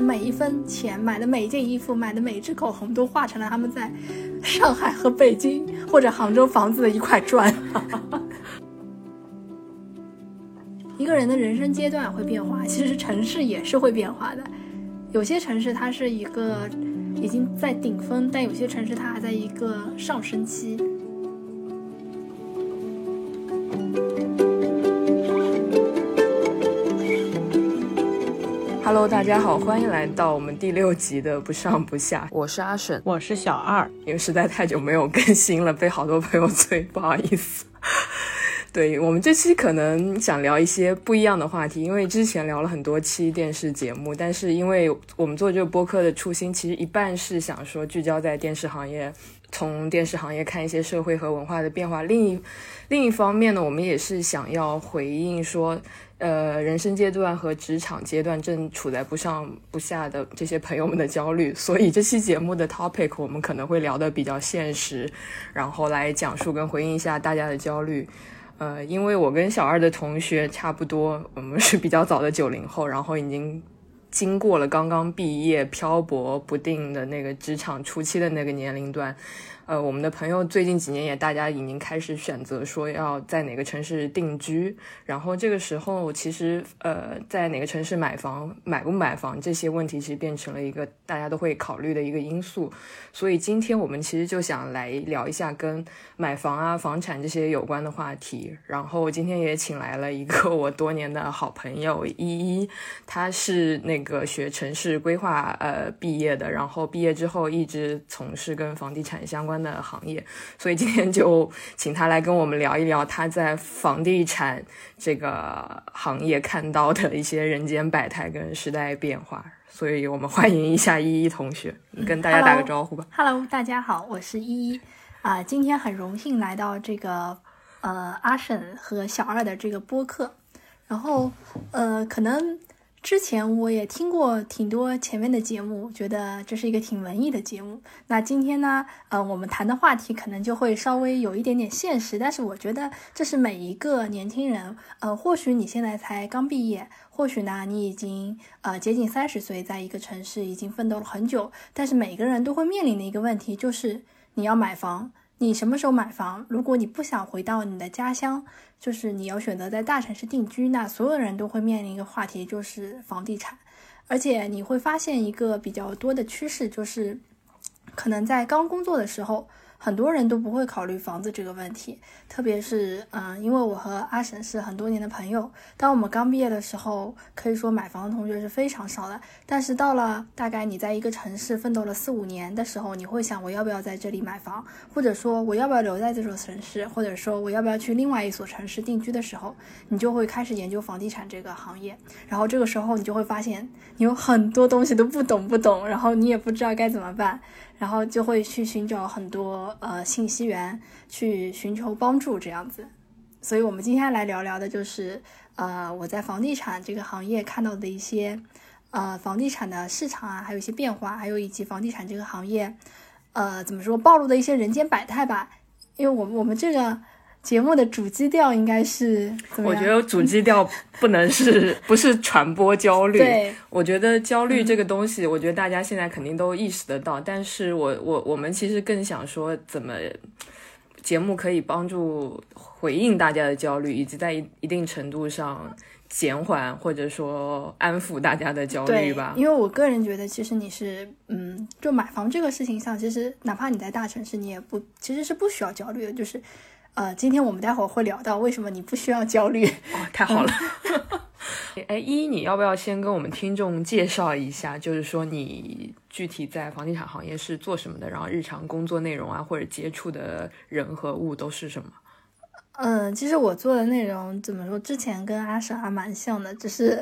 每一分钱、买的每一件衣服、买的每一支口红，都化成了他们在上海和北京或者杭州房子的一块砖。一个人的人生阶段会变化，其实城市也是会变化的。有些城市它是一个已经在顶峰，但有些城市它还在一个上升期。Hello，大家好，欢迎来到我们第六集的不上不下。我是阿沈，我是小二。因为实在太久没有更新了，被好多朋友催，不好意思。对我们这期可能想聊一些不一样的话题，因为之前聊了很多期电视节目，但是因为我们做这个播客的初心，其实一半是想说聚焦在电视行业，从电视行业看一些社会和文化的变化；另一另一方面呢，我们也是想要回应说。呃，人生阶段和职场阶段正处在不上不下的这些朋友们的焦虑，所以这期节目的 topic 我们可能会聊得比较现实，然后来讲述跟回应一下大家的焦虑。呃，因为我跟小二的同学差不多，我们是比较早的九零后，然后已经经过了刚刚毕业、漂泊不定的那个职场初期的那个年龄段。呃，我们的朋友最近几年也大家已经开始选择说要在哪个城市定居，然后这个时候其实呃，在哪个城市买房、买不买房这些问题，其实变成了一个大家都会考虑的一个因素。所以今天我们其实就想来聊一下跟买房啊、房产这些有关的话题。然后今天也请来了一个我多年的好朋友依依，他是那个学城市规划呃毕业的，然后毕业之后一直从事跟房地产相关。的行业，所以今天就请他来跟我们聊一聊他在房地产这个行业看到的一些人间百态跟时代变化。所以我们欢迎一下依依同学，跟大家打个招呼吧。Hello，大家好，我是依依啊，今天很荣幸来到这个呃阿婶和小二的这个播客，然后呃可能。之前我也听过挺多前面的节目，觉得这是一个挺文艺的节目。那今天呢，呃，我们谈的话题可能就会稍微有一点点现实，但是我觉得这是每一个年轻人，呃，或许你现在才刚毕业，或许呢你已经呃接近三十岁，在一个城市已经奋斗了很久，但是每个人都会面临的一个问题就是你要买房。你什么时候买房？如果你不想回到你的家乡，就是你要选择在大城市定居，那所有人都会面临一个话题，就是房地产。而且你会发现一个比较多的趋势，就是可能在刚工作的时候。很多人都不会考虑房子这个问题，特别是嗯，因为我和阿婶是很多年的朋友。当我们刚毕业的时候，可以说买房的同学是非常少的。但是到了大概你在一个城市奋斗了四五年的时候，你会想我要不要在这里买房，或者说我要不要留在这座城市，或者说我要不要去另外一所城市定居的时候，你就会开始研究房地产这个行业。然后这个时候你就会发现，你有很多东西都不懂不懂，然后你也不知道该怎么办。然后就会去寻找很多呃信息源，去寻求帮助这样子。所以，我们今天来聊聊的就是呃我在房地产这个行业看到的一些呃房地产的市场啊，还有一些变化，还有以及房地产这个行业呃怎么说暴露的一些人间百态吧。因为我们我们这个。节目的主基调应该是，我觉得主基调不能是 不是传播焦虑。对，我觉得焦虑这个东西，我觉得大家现在肯定都意识得到。但是我我我们其实更想说，怎么节目可以帮助回应大家的焦虑，以及在一一定程度上减缓或者说安抚大家的焦虑吧。因为我个人觉得，其实你是，嗯，就买房这个事情上，其实哪怕你在大城市，你也不其实是不需要焦虑的，就是。呃，今天我们待会儿会聊到为什么你不需要焦虑 哦，太好了。哎，一，你要不要先跟我们听众介绍一下，就是说你具体在房地产行业是做什么的，然后日常工作内容啊，或者接触的人和物都是什么？嗯，其实我做的内容怎么说，之前跟阿舍还蛮像的，只是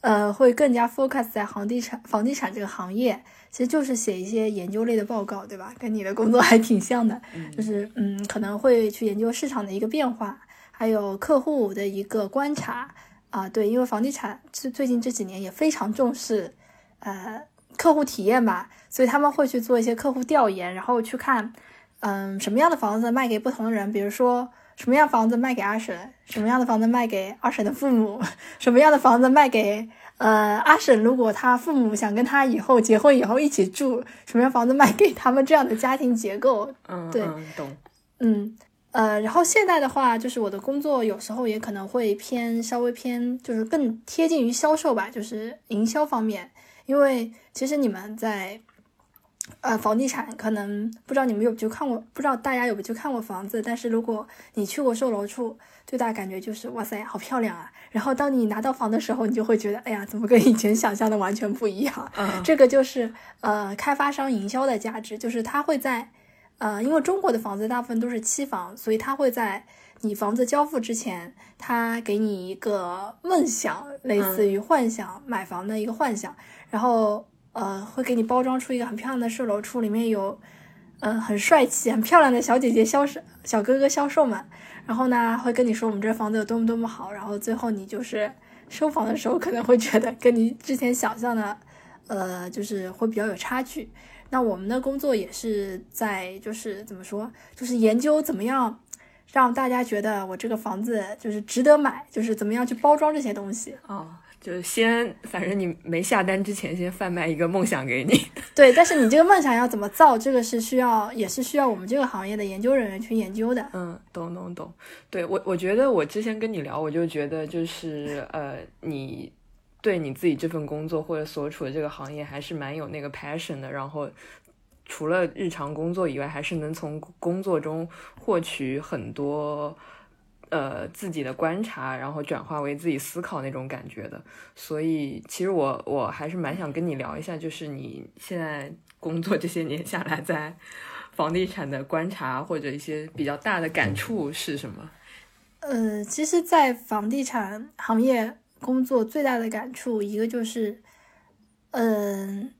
呃，会更加 focus 在房地产房地产这个行业。其实就是写一些研究类的报告，对吧？跟你的工作 还挺像的，就是嗯，可能会去研究市场的一个变化，还有客户的一个观察啊。对，因为房地产最最近这几年也非常重视呃客户体验吧，所以他们会去做一些客户调研，然后去看嗯什么样的房子卖给不同的人，比如说什么样房子卖给阿婶，什么样的房子卖给二婶的父母，什么样的房子卖给。呃，阿婶如果他父母想跟他以后结婚以后一起住，什么样房子卖给他们这样的家庭结构，嗯，对嗯懂。嗯，呃，然后现在的话，就是我的工作有时候也可能会偏稍微偏，就是更贴近于销售吧，就是营销方面。因为其实你们在呃房地产，可能不知道你们有没有去看过，不知道大家有没有去看过房子。但是如果你去过售楼处，最大感觉就是哇塞，好漂亮啊！然后当你拿到房的时候，你就会觉得，哎呀，怎么跟以前想象的完全不一样？嗯这个就是呃开发商营销的价值，就是他会在呃，因为中国的房子大部分都是期房，所以他会在你房子交付之前，他给你一个梦想，类似于幻想、买房的一个幻想，然后呃会给你包装出一个很漂亮的售楼处，里面有嗯、很帅气、很漂亮的小姐姐销售、小哥哥销售们，然后呢会跟你说我们这房子有多么多么好，然后最后你就是收房的时候可能会觉得跟你之前想象的，呃，就是会比较有差距。那我们的工作也是在就是怎么说，就是研究怎么样让大家觉得我这个房子就是值得买，就是怎么样去包装这些东西。啊，就是先，反正你没下单之前，先贩卖一个梦想给你。对，但是你这个梦想要怎么造，这个是需要也是需要我们这个行业的研究人员去研究的。嗯，懂懂懂。对我，我觉得我之前跟你聊，我就觉得就是呃，你对你自己这份工作或者所处的这个行业还是蛮有那个 passion 的。然后除了日常工作以外，还是能从工作中获取很多呃自己的观察，然后转化为自己思考那种感觉的。所以其实我我还是蛮想跟你聊一下，就是你现在工作这些年下来，在房地产的观察或者一些比较大的感触是什么？呃，其实，在房地产行业工作最大的感触，一个就是，嗯、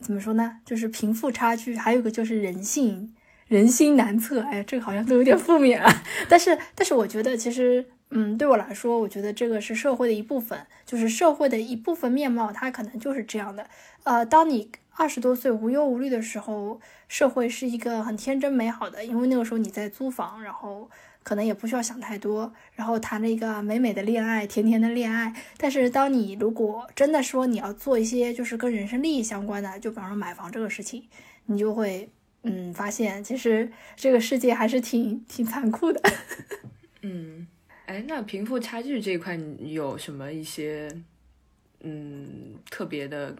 怎么说呢？就是贫富差距，还有一个就是人性，人心难测。哎，这个好像都有点负面啊。但是，但是我觉得其实，嗯，对我来说，我觉得这个是社会的一部分，就是社会的一部分面貌，它可能就是这样的。呃，当你二十多岁无忧无虑的时候，社会是一个很天真美好的，因为那个时候你在租房，然后。可能也不需要想太多，然后谈了一个美美的恋爱，甜甜的恋爱。但是，当你如果真的说你要做一些就是跟人生利益相关的，就比方说买房这个事情，你就会嗯发现，其实这个世界还是挺挺残酷的。嗯，哎，那贫富差距这一块，你有什么一些嗯特别的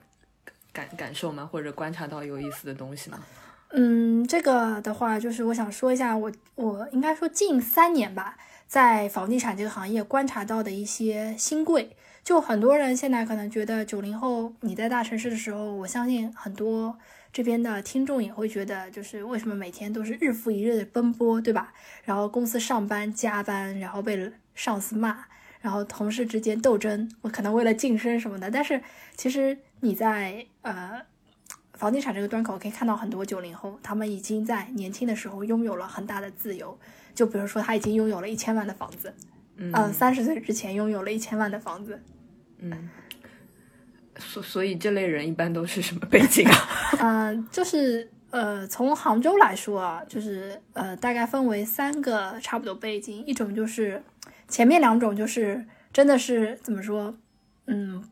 感感受吗？或者观察到有意思的东西吗？嗯，这个的话，就是我想说一下我，我应该说近三年吧，在房地产这个行业观察到的一些新贵。就很多人现在可能觉得九零后你在大城市的时候，我相信很多这边的听众也会觉得，就是为什么每天都是日复一日的奔波，对吧？然后公司上班加班，然后被上司骂，然后同事之间斗争，我可能为了晋升什么的。但是其实你在呃。房地产这个端口可以看到很多九零后，他们已经在年轻的时候拥有了很大的自由。就比如说，他已经拥有了一千万的房子，嗯呃，三十岁之前拥有了一千万的房子。嗯，所所以这类人一般都是什么背景啊？嗯、就是呃，从杭州来说啊，就是呃，大概分为三个差不多背景，一种就是前面两种就是真的是怎么说，嗯。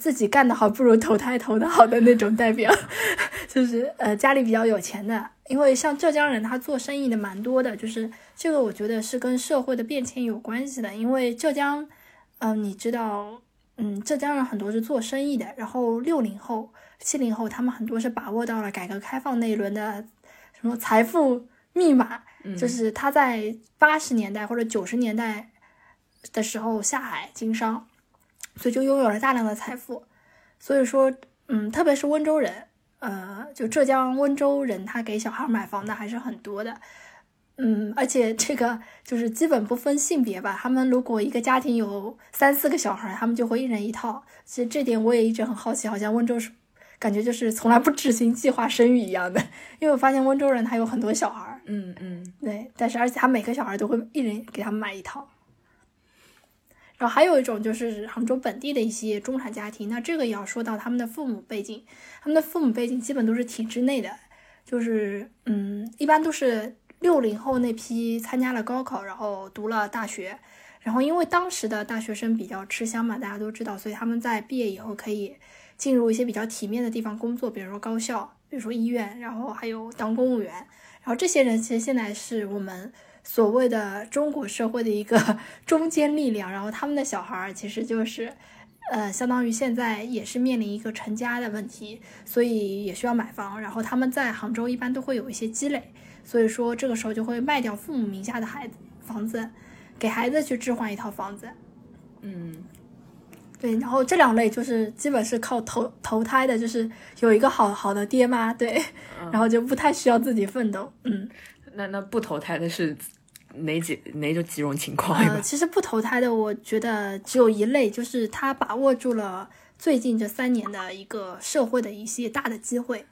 自己干得好不如投胎投得好的那种代表，就是呃家里比较有钱的，因为像浙江人他做生意的蛮多的，就是这个我觉得是跟社会的变迁有关系的，因为浙江，嗯、你知道，嗯，浙江人很多是做生意的，然后六零后、七零后他们很多是把握到了改革开放那一轮的什么财富密码，就是他在八十年代或者九十年代的时候下海经商。所以就拥有了大量的财富，所以说，嗯，特别是温州人，呃，就浙江温州人，他给小孩买房的还是很多的，嗯，而且这个就是基本不分性别吧，他们如果一个家庭有三四个小孩，他们就会一人一套。其实这点我也一直很好奇，好像温州是感觉就是从来不执行计划生育一样的，因为我发现温州人他有很多小孩，嗯嗯对，但是而且他每个小孩都会一人给他们买一套。然后还有一种就是杭州本地的一些中产家庭，那这个也要说到他们的父母背景，他们的父母背景基本都是体制内的，就是嗯，一般都是六零后那批参加了高考，然后读了大学，然后因为当时的大学生比较吃香嘛，大家都知道，所以他们在毕业以后可以进入一些比较体面的地方工作，比如说高校，比如说医院，然后还有当公务员。然后这些人其实现在是我们所谓的中国社会的一个 中坚力量。然后他们的小孩儿其实就是，呃，相当于现在也是面临一个成家的问题，所以也需要买房。然后他们在杭州一般都会有一些积累，所以说这个时候就会卖掉父母名下的孩子房子，给孩子去置换一套房子。嗯，对，然后这两类就是基本是靠投投胎的，就是有一个好好的爹妈，对，然后就不太需要自己奋斗。嗯，那那不投胎的是哪几哪种几种情况？呃，其实不投胎的，我觉得只有一类，就是他把握住了最近这三年的一个社会的一些大的机会。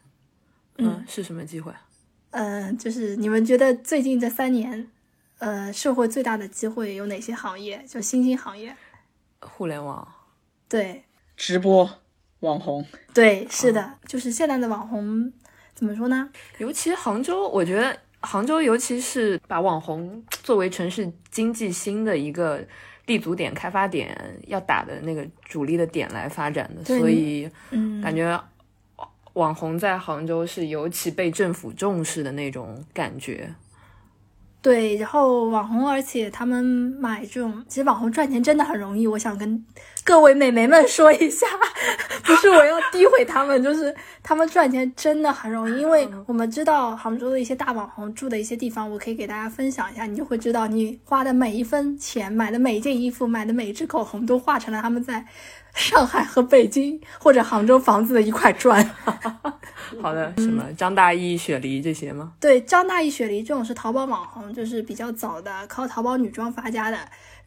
嗯，是什么机会？嗯，就是你们觉得最近这三年，呃，社会最大的机会有哪些行业？就新兴行业？互联网。对，直播网红，对，是的，就是现在的网红怎么说呢？尤其杭州，我觉得杭州尤其是把网红作为城市经济新的一个立足点、开发点，要打的那个主力的点来发展的，所以嗯，感觉网红在杭州是尤其被政府重视的那种感觉。对，然后网红，而且他们买这种，其实网红赚钱真的很容易。我想跟各位美眉们说一下，不是我要诋毁他们，就是 他们赚钱真的很容易。因为我们知道杭州的一些大网红住的一些地方，我可以给大家分享一下，你就会知道，你花的每一分钱，买的每一件衣服，买的每一支口红，都化成了他们在上海和北京或者杭州房子的一块砖。好的，什么张大奕、雪梨这些吗？对，张大奕、雪梨这种是淘宝网红，就是比较早的，靠淘宝女装发家的。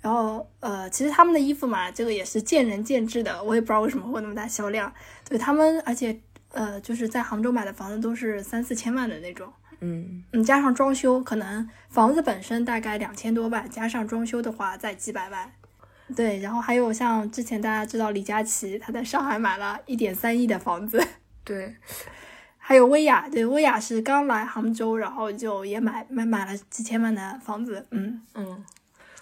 然后，呃，其实他们的衣服嘛，这个也是见仁见智的，我也不知道为什么会有那么大销量。对他们，而且，呃，就是在杭州买的房子都是三四千万的那种，嗯，你，加上装修，可能房子本身大概两千多万，加上装修的话再几百万。对，然后还有像之前大家知道李佳琦，他在上海买了一点三亿的房子。对，还有薇娅，对，薇娅是刚来杭州，然后就也买买买了几千万的房子，嗯，嗯。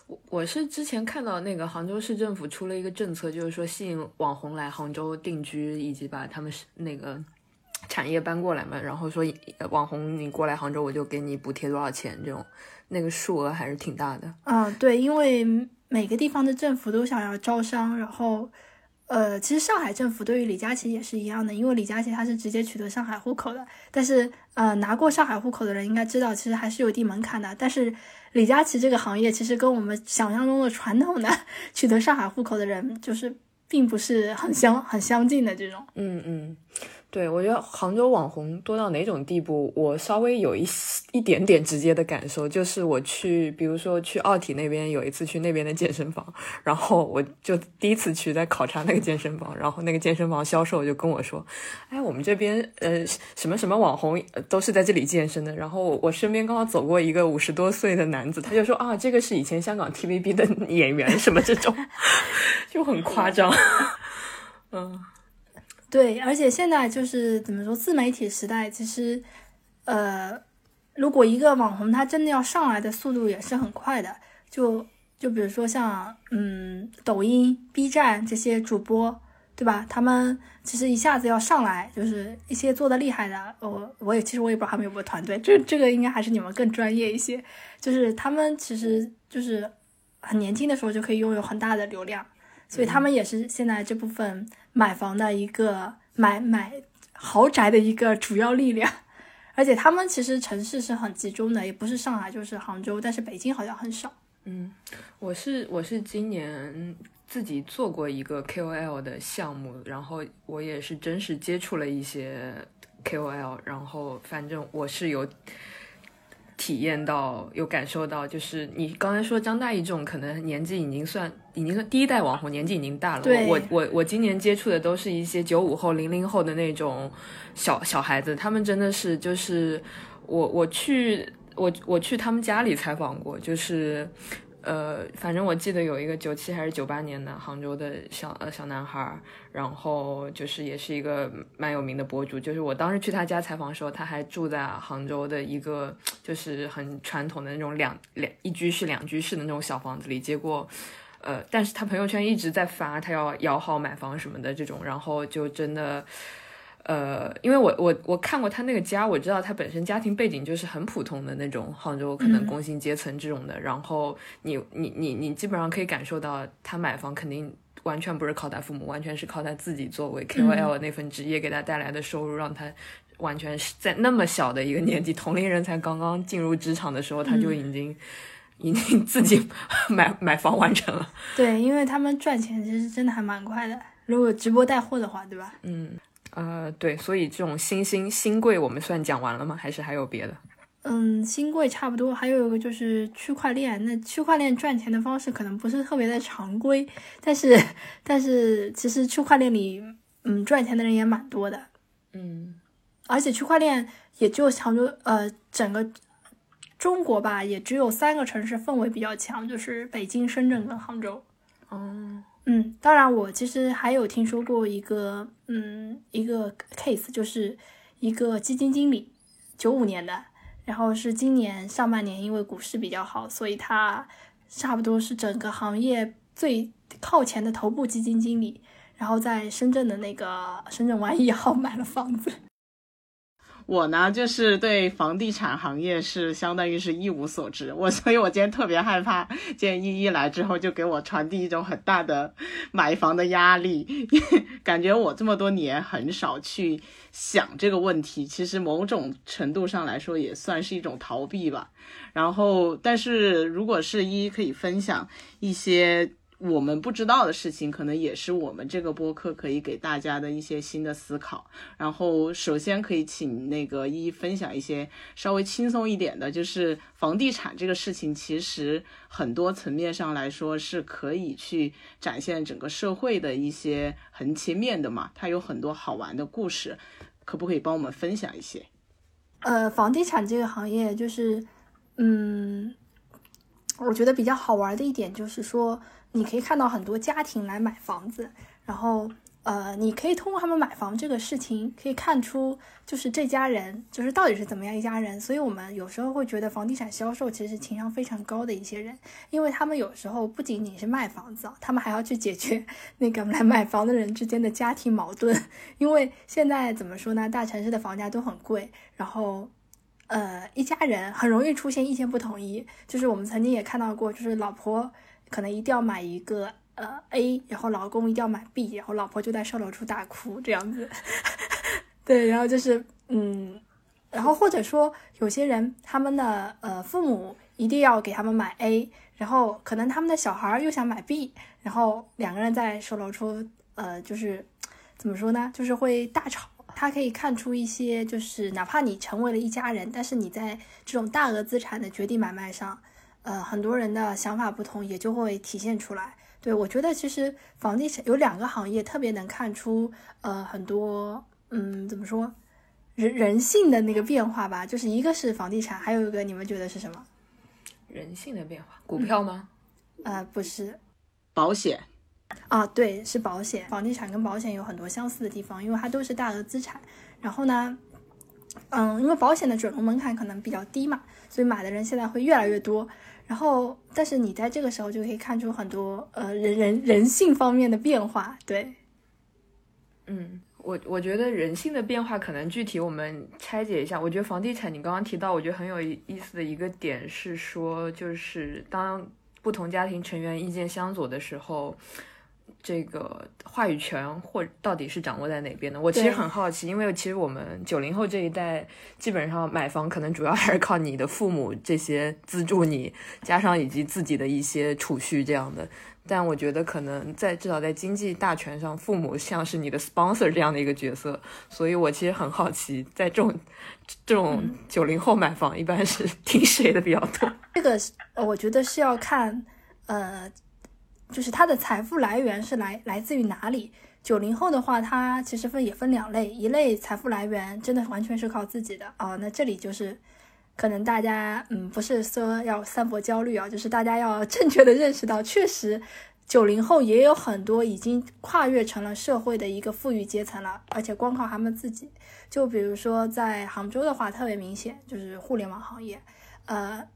我我是之前看到那个杭州市政府出了一个政策，就是说吸引网红来杭州定居，以及把他们是那个产业搬过来嘛。然后说呃网红你过来杭州，我就给你补贴多少钱，这种那个数额还是挺大的。嗯，对，因为每个地方的政府都想要招商，然后，呃，其实上海政府对于李佳琦也是一样的，因为李佳琦他是直接取得上海户口的，但是，呃，拿过上海户口的人应该知道，其实还是有一定门槛的。但是李佳琦这个行业其实跟我们想象中的传统的 取得上海户口的人，就是并不是很相很相近的这种。嗯嗯，对，我觉得杭州网红多到哪种地步，我稍微有一一点点直接的感受，就是我去，比如说去奥体那边，有一次去那边的健身房，然后我就第一次去在考察那个健身房，然后那个健身房销售就跟我说，哎，我们这边呃什么什么网红都是在这里健身的，然后我我身边刚好走过一个五十多岁的男子，他就说啊，这个是以前香港 TVB 的 演员什么这种，就很夸张，嗯。对，而且现在就是怎么说，自媒体时代，其实，呃，如果一个网红他真的要上来的速度也是很快的，就就比如说像嗯抖音、B 站这些主播，对吧？他们其实一下子要上来，就是一些做的厉害的，我我也其实我也不知道他们有没有团队，这这个应该还是你们更专业一些，就是他们其实就是很年轻的时候就可以拥有很大的流量。所以他们也是现在这部分买房的一个买买豪宅的一个主要力量，而且他们其实城市是很集中的，也不是上海就是杭州，但是北京好像很少。嗯，我是我是今年自己做过一个 KOL 的项目，然后我也是真实接触了一些 KOL，然后反正我是有体验到、有感受到，就是你刚才说张大奕这种可能年纪已经算已经算第一代网红，年纪已经大了。对我我我今年接触的都是一些九五后、零零后的那种小小孩子，他们真的是就是我我去我我去他们家里采访过，就是呃，反正我记得有一个九七还是九八年的杭州的小呃小男孩，然后就是也是一个蛮有名的博主。就是我当时去他家采访的时候，他还住在杭州的一个就是很传统的那种两两一居室两居室的那种小房子里。结果，呃，但是他朋友圈一直在发他要摇号买房什么的这种，然后就真的。呃，因为我我我看过他那个家，我知道他本身家庭背景就是很普通的那种杭州可能工薪阶层这种的。然后你你你你基本上可以感受到，他买房肯定完全不是靠他父母，完全是靠他自己作为 KOL 那份职业给他带来的收入，让他完全是在那么小的一个年纪，同龄人才刚刚进入职场的时候，他就已经已经自己买 买房完成了。对，因为他们赚钱其实真的还蛮快的，如果直播带货的话，对吧？嗯。呃，对，所以这种新兴新贵我们算讲完了吗？还是还有别的？嗯，新贵差不多，还有一个就是区块链。那区块链赚钱的方式可能不是特别的常规，但是但是其实区块链里，嗯，赚钱的人也蛮多的。嗯，而且区块链也就杭州，呃，整个中国吧，也只有三个城市氛围比较强，就是北京、深圳跟杭州。哦。嗯，嗯当然，我其实还有听说过一个，嗯，一个 case，就是一个基金经理，九五年的，然后是今年上半年因为股市比较好，所以他差不多是整个行业最靠前的头部基金经理，然后在深圳的那个深圳湾一号 买了房子。我呢，就是对房地产行业是相当于是一无所知，我所以，我今天特别害怕，见依依来之后就给我传递一种很大的买房的压力，感觉我这么多年很少去想这个问题，其实某种程度上来说也算是一种逃避吧。然后，但是如果是依依可以分享一些。我们不知道的事情，可能也是我们这个播客可以给大家的一些新的思考。然后，首先可以请那个一一分享一些稍微轻松一点的，就是房地产这个事情，其实很多层面上来说是可以去展现整个社会的一些横切面的嘛。它有很多好玩的故事，可不可以帮我们分享一些？呃，房地产这个行业就是，嗯，我觉得比较好玩的一点就是说。你可以看到很多家庭来买房子，然后，呃，你可以通过他们买房这个事情，可以看出就是这家人就是到底是怎么样一家人。所以我们有时候会觉得房地产销售其实是情商非常高的一些人，因为他们有时候不仅仅是卖房子，他们还要去解决那个来买房的人之间的家庭矛盾。因为现在怎么说呢，大城市的房价都很贵，然后，呃，一家人很容易出现意见不统一。就是我们曾经也看到过，就是老婆。可能一定要买一个呃 A，然后老公一定要买 B，然后老婆就在售楼处大哭这样子。对，然后就是嗯，然后或者说有些人他们的呃父母一定要给他们买 A，然后可能他们的小孩又想买 B，然后两个人在售楼处呃就是怎么说呢，就是会大吵。他可以看出一些就是哪怕你成为了一家人，但是你在这种大额资产的决定买卖上。呃，很多人的想法不同，也就会体现出来。对我觉得，其实房地产有两个行业特别能看出，呃，很多，嗯，怎么说，人人性的那个变化吧。就是一个是房地产，还有一个你们觉得是什么？人性的变化，股票吗？呃，不是，保险。啊，对，是保险。房地产跟保险有很多相似的地方，因为它都是大额资产。然后呢，嗯，因为保险的准入门槛可能比较低嘛，所以买的人现在会越来越多。然后，但是你在这个时候就可以看出很多呃人人人性方面的变化，对。嗯，我我觉得人性的变化可能具体我们拆解一下。我觉得房地产你刚刚提到，我觉得很有意思的一个点是说，就是当不同家庭成员意见相左的时候。这个话语权或到底是掌握在哪边呢？我其实很好奇，因为其实我们九零后这一代基本上买房可能主要还是靠你的父母这些资助你，加上以及自己的一些储蓄这样的。但我觉得可能在至少在经济大权上，父母像是你的 sponsor 这样的一个角色。所以我其实很好奇，在这种这种九零后买房一般是 听谁的比较多？这个我觉得是要看呃。就是他的财富来源是来来自于哪里？九零后的话，他其实分也分两类，一类财富来源真的完全是靠自己的啊，那这里就是可能大家嗯不是说要散播焦虑啊，就是大家要正确的认识到，确实九零后也有很多已经跨越成了社会的一个富裕阶层了，而且光靠他们自己。就比如说在杭州的话，特别明显就是互联网行业，呃。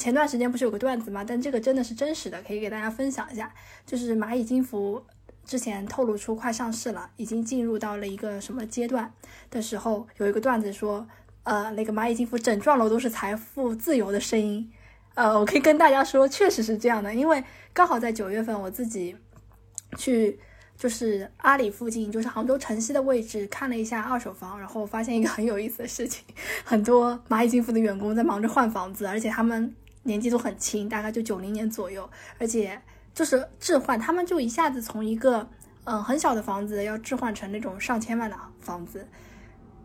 前段时间不是有个段子吗？但这个真的是真实的，可以给大家分享一下。就是蚂蚁金服之前透露出快上市了，已经进入到了一个什么阶段的时候，有一个段子说，呃，那个蚂蚁金服整幢楼都是财富自由的声音。呃，我可以跟大家说，确实是这样的，因为刚好在九月份，我自己去就是阿里附近，就是杭州城西的位置看了一下二手房，然后发现一个很有意思的事情，很多蚂蚁金服的员工在忙着换房子，而且他们。年纪都很轻，大概就九零年左右，而且就是置换，他们就一下子从一个嗯很小的房子要置换成那种上千万的房子，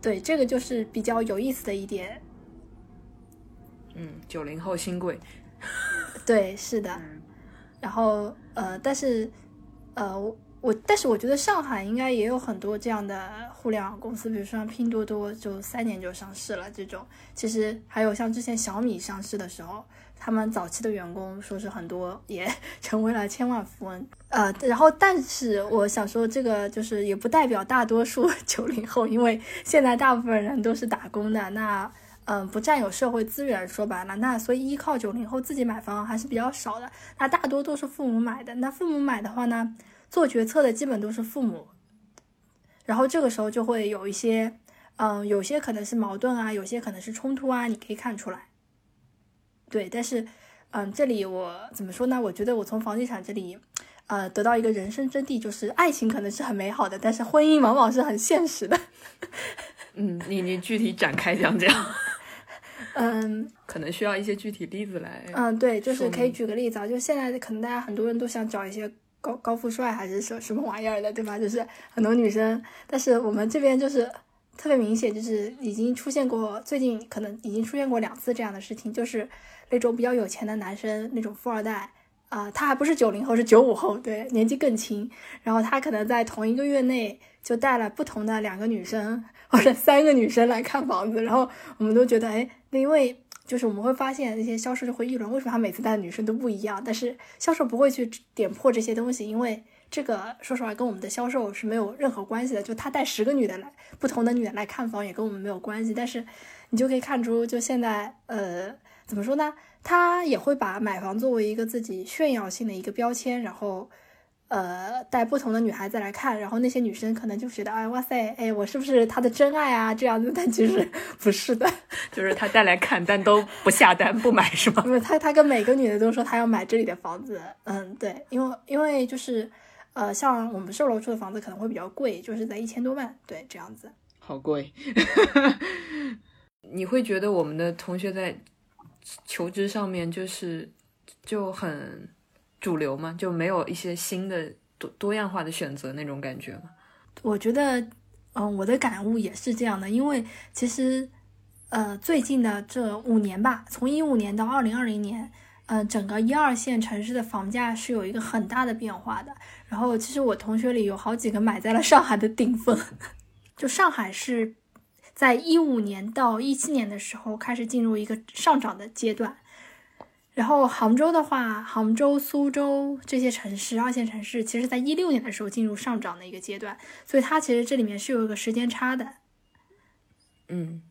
对，这个就是比较有意思的一点。嗯，九零后新贵，对，是的。然后呃，但是呃，我但是我觉得上海应该也有很多这样的互联网公司，比如说像拼多多，就三年就上市了这种。其实还有像之前小米上市的时候。他们早期的员工说是很多也 成为了千万富翁，呃，然后但是我想说这个就是也不代表大多数九零后，因为现在大部分人都是打工的，那嗯不占有社会资源，说白了，那所以依靠九零后自己买房还是比较少的，那大多都是父母买的，那父母买的话呢，做决策的基本都是父母，然后这个时候就会有一些，嗯，有些可能是矛盾啊，有些可能是冲突啊，你可以看出来。对，但是，嗯，这里我怎么说呢？我觉得我从房地产这里，呃，得到一个人生真谛，就是爱情可能是很美好的，但是婚姻往往是很现实的。嗯，你你具体展开讲讲。嗯，可能需要一些具体例子来。嗯，对，就是可以举个例子啊，就现在可能大家很多人都想找一些高高富帅还是什什么玩意儿的，对吧？就是很多女生，但是我们这边就是。特别明显，就是已经出现过，最近可能已经出现过两次这样的事情，就是那种比较有钱的男生，那种富二代啊，他还不是九零后，是九五后，对，年纪更轻。然后他可能在同一个月内就带了不同的两个女生或者三个女生来看房子，然后我们都觉得，哎，那因为就是我们会发现那些销售就会议论，为什么他每次带的女生都不一样？但是销售不会去点破这些东西，因为。这个说实话跟我们的销售是没有任何关系的，就他带十个女的来，不同的女的来看房也跟我们没有关系。但是你就可以看出，就现在，呃，怎么说呢？他也会把买房作为一个自己炫耀性的一个标签，然后，呃，带不同的女孩子来看，然后那些女生可能就觉得，哎，哇塞，哎，我是不是他的真爱啊？这样子，但其实不是的，就是他带来看，但都不下单不买，是吗？不是，他他跟每个女的都说他要买这里的房子，嗯，对，因为因为就是。呃，像我们售楼处的房子可能会比较贵，就是在一千多万，对，这样子。好贵。你会觉得我们的同学在求职上面就是就很主流吗？就没有一些新的多多样化的选择那种感觉吗？我觉得，嗯，我的感悟也是这样的，因为其实，呃，最近的这五年吧，从一五年到二零二零年。嗯，整个一二线城市的房价是有一个很大的变化的。然后，其实我同学里有好几个买在了上海的顶峰，就上海是在一五年到一七年的时候开始进入一个上涨的阶段。然后杭州的话，杭州、苏州这些城市，二线城市，其实在一六年的时候进入上涨的一个阶段。所以它其实这里面是有一个时间差的。嗯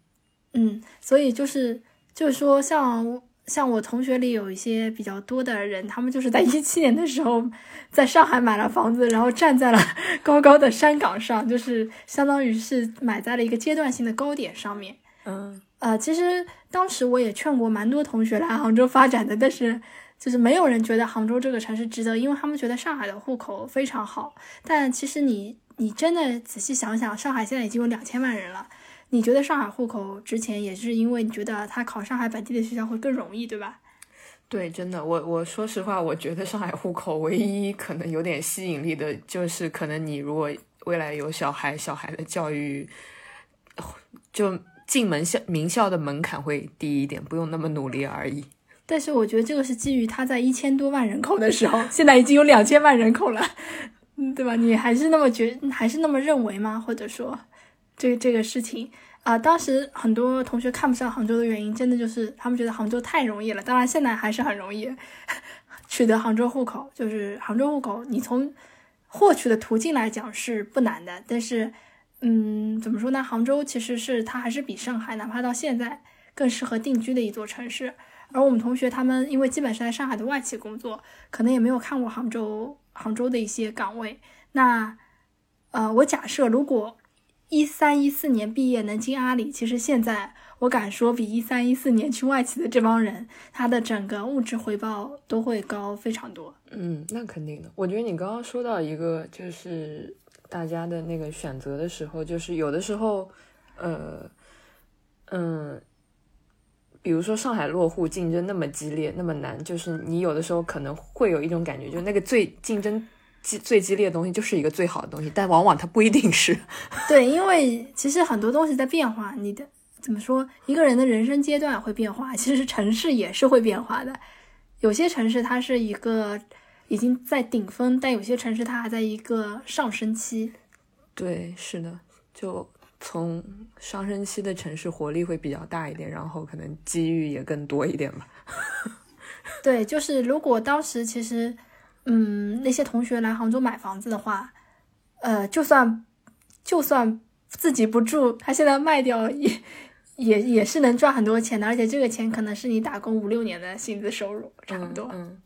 嗯，所以就是就是说像。像我同学里有一些比较多的人，他们就是在一七年的时候在上海买了房子，然后站在了 高高的山岗上，就是相当于是买在了一个阶段性的高点上面。嗯，呃，其实当时我也劝过蛮多同学来杭州发展的，但是就是没有人觉得杭州这个城市值得，因为他们觉得上海的户口非常好。但其实你你真的仔细想想，上海现在已经有两千万人了。你觉得上海户口之前也是因为你觉得他考上海本地的学校会更容易，对吧？对，真的，我我说实话，我觉得上海户口唯一可能有点吸引力的，就是可能你如果未来有小孩，小孩的教育就进门校名校的门槛会低一点，不用那么努力而已。但是我觉得这个是基于他在一千多万人口的时候，现在已经有两千万人口了，嗯，对吧？你还是那么觉，还是那么认为吗？或者说？这这个事情，啊、当时很多同学看不上杭州的原因，真的就是他们觉得杭州太容易了。当然，现在还是很容易 取得杭州户口，就是杭州户口，你从获取的途径来讲是不难的。但是，嗯，怎么说呢？杭州其实是它还是比上海，哪怕到现在更适合定居的一座城市。而我们同学他们因为基本是在上海的外企工作，可能也没有看过杭州杭州的一些岗位。那，呃，我假设如果一三一四年毕业能进阿里，其实现在我敢说比一三一四年去外企的这帮人，他的整个物质回报都会高非常多。嗯，那肯定的。我觉得你刚刚说到一个，就是大家的那个选择的时候，就是有的时候，呃，嗯，比如说上海落户竞争那么激烈，那么难，就是你有的时候可能会有一种感觉，就那个最竞争激最激烈的东西就是一个最好的东西，但往往它不一定是。对，因为其实很多东西在变化，你的怎么说，一个人的人生阶段会变化，其实城市也是会变化的。有些城市它是一个已经在顶峰，但有些城市它还在一个上升期。对，是的，就从上升期的城市活力会比较大一点，然后可能机遇也更多一点吧。对，就是如果当时其实，嗯，那些同学来杭州买房子的话，呃，就算就算自己不住，他现在卖掉也也也是能赚很多钱的，而且这个钱可能是你打工五六年的薪资收入，差不多。嗯。嗯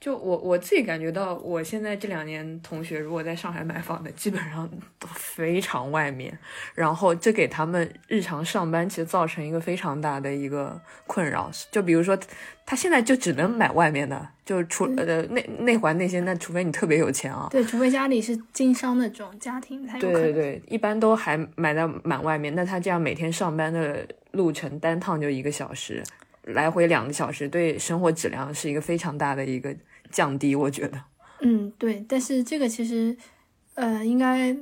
就我我自己感觉到，我现在这两年同学如果在上海买房的，基本上都非常外面，然后这给他们日常上班其实造成一个非常大的一个困扰。就比如说，他现在就只能买外面的，就除呃内内环那些，那除非你特别有钱啊。对，除非家里是经商那种家庭才有可能。对对对，一般都还买到满外面。那他这样每天上班的路程单趟就一个小时，来回两个小时，对生活质量是一个非常大的一个降低，我觉得。嗯，对，但是这个其实，呃，应该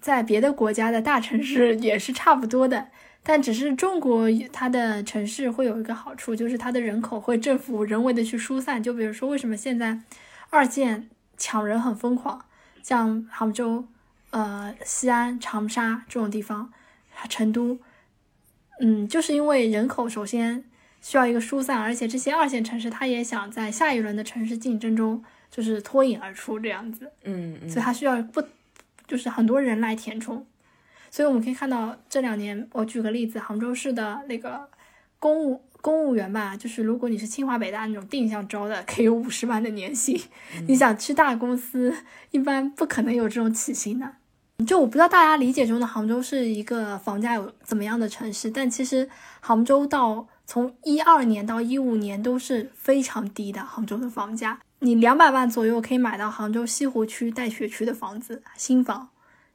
在别的国家的大城市也是差不多的，但只是中国它的城市会有一个好处，就是它的人口会政府人为的去疏散。就比如说，为什么现在二线抢人很疯狂，像杭州、呃西安、长沙这种地方，成都，嗯，就是因为人口首先。需要一个疏散，而且这些二线城市，它也想在下一轮的城市竞争中，就是脱颖而出这样子。嗯，嗯所以它需要不，就是很多人来填充。所以我们可以看到，这两年我举个例子，杭州市的那个公务公务员吧，就是如果你是清华北大那种定向招的，可以有五十万的年薪。你想去大公司，一般不可能有这种起薪的。就我不知道大家理解中的杭州是一个房价有怎么样的城市，但其实杭州到从一二年到一五年都是非常低的，杭州的房价，你两百万左右可以买到杭州西湖区带学区的房子，新房，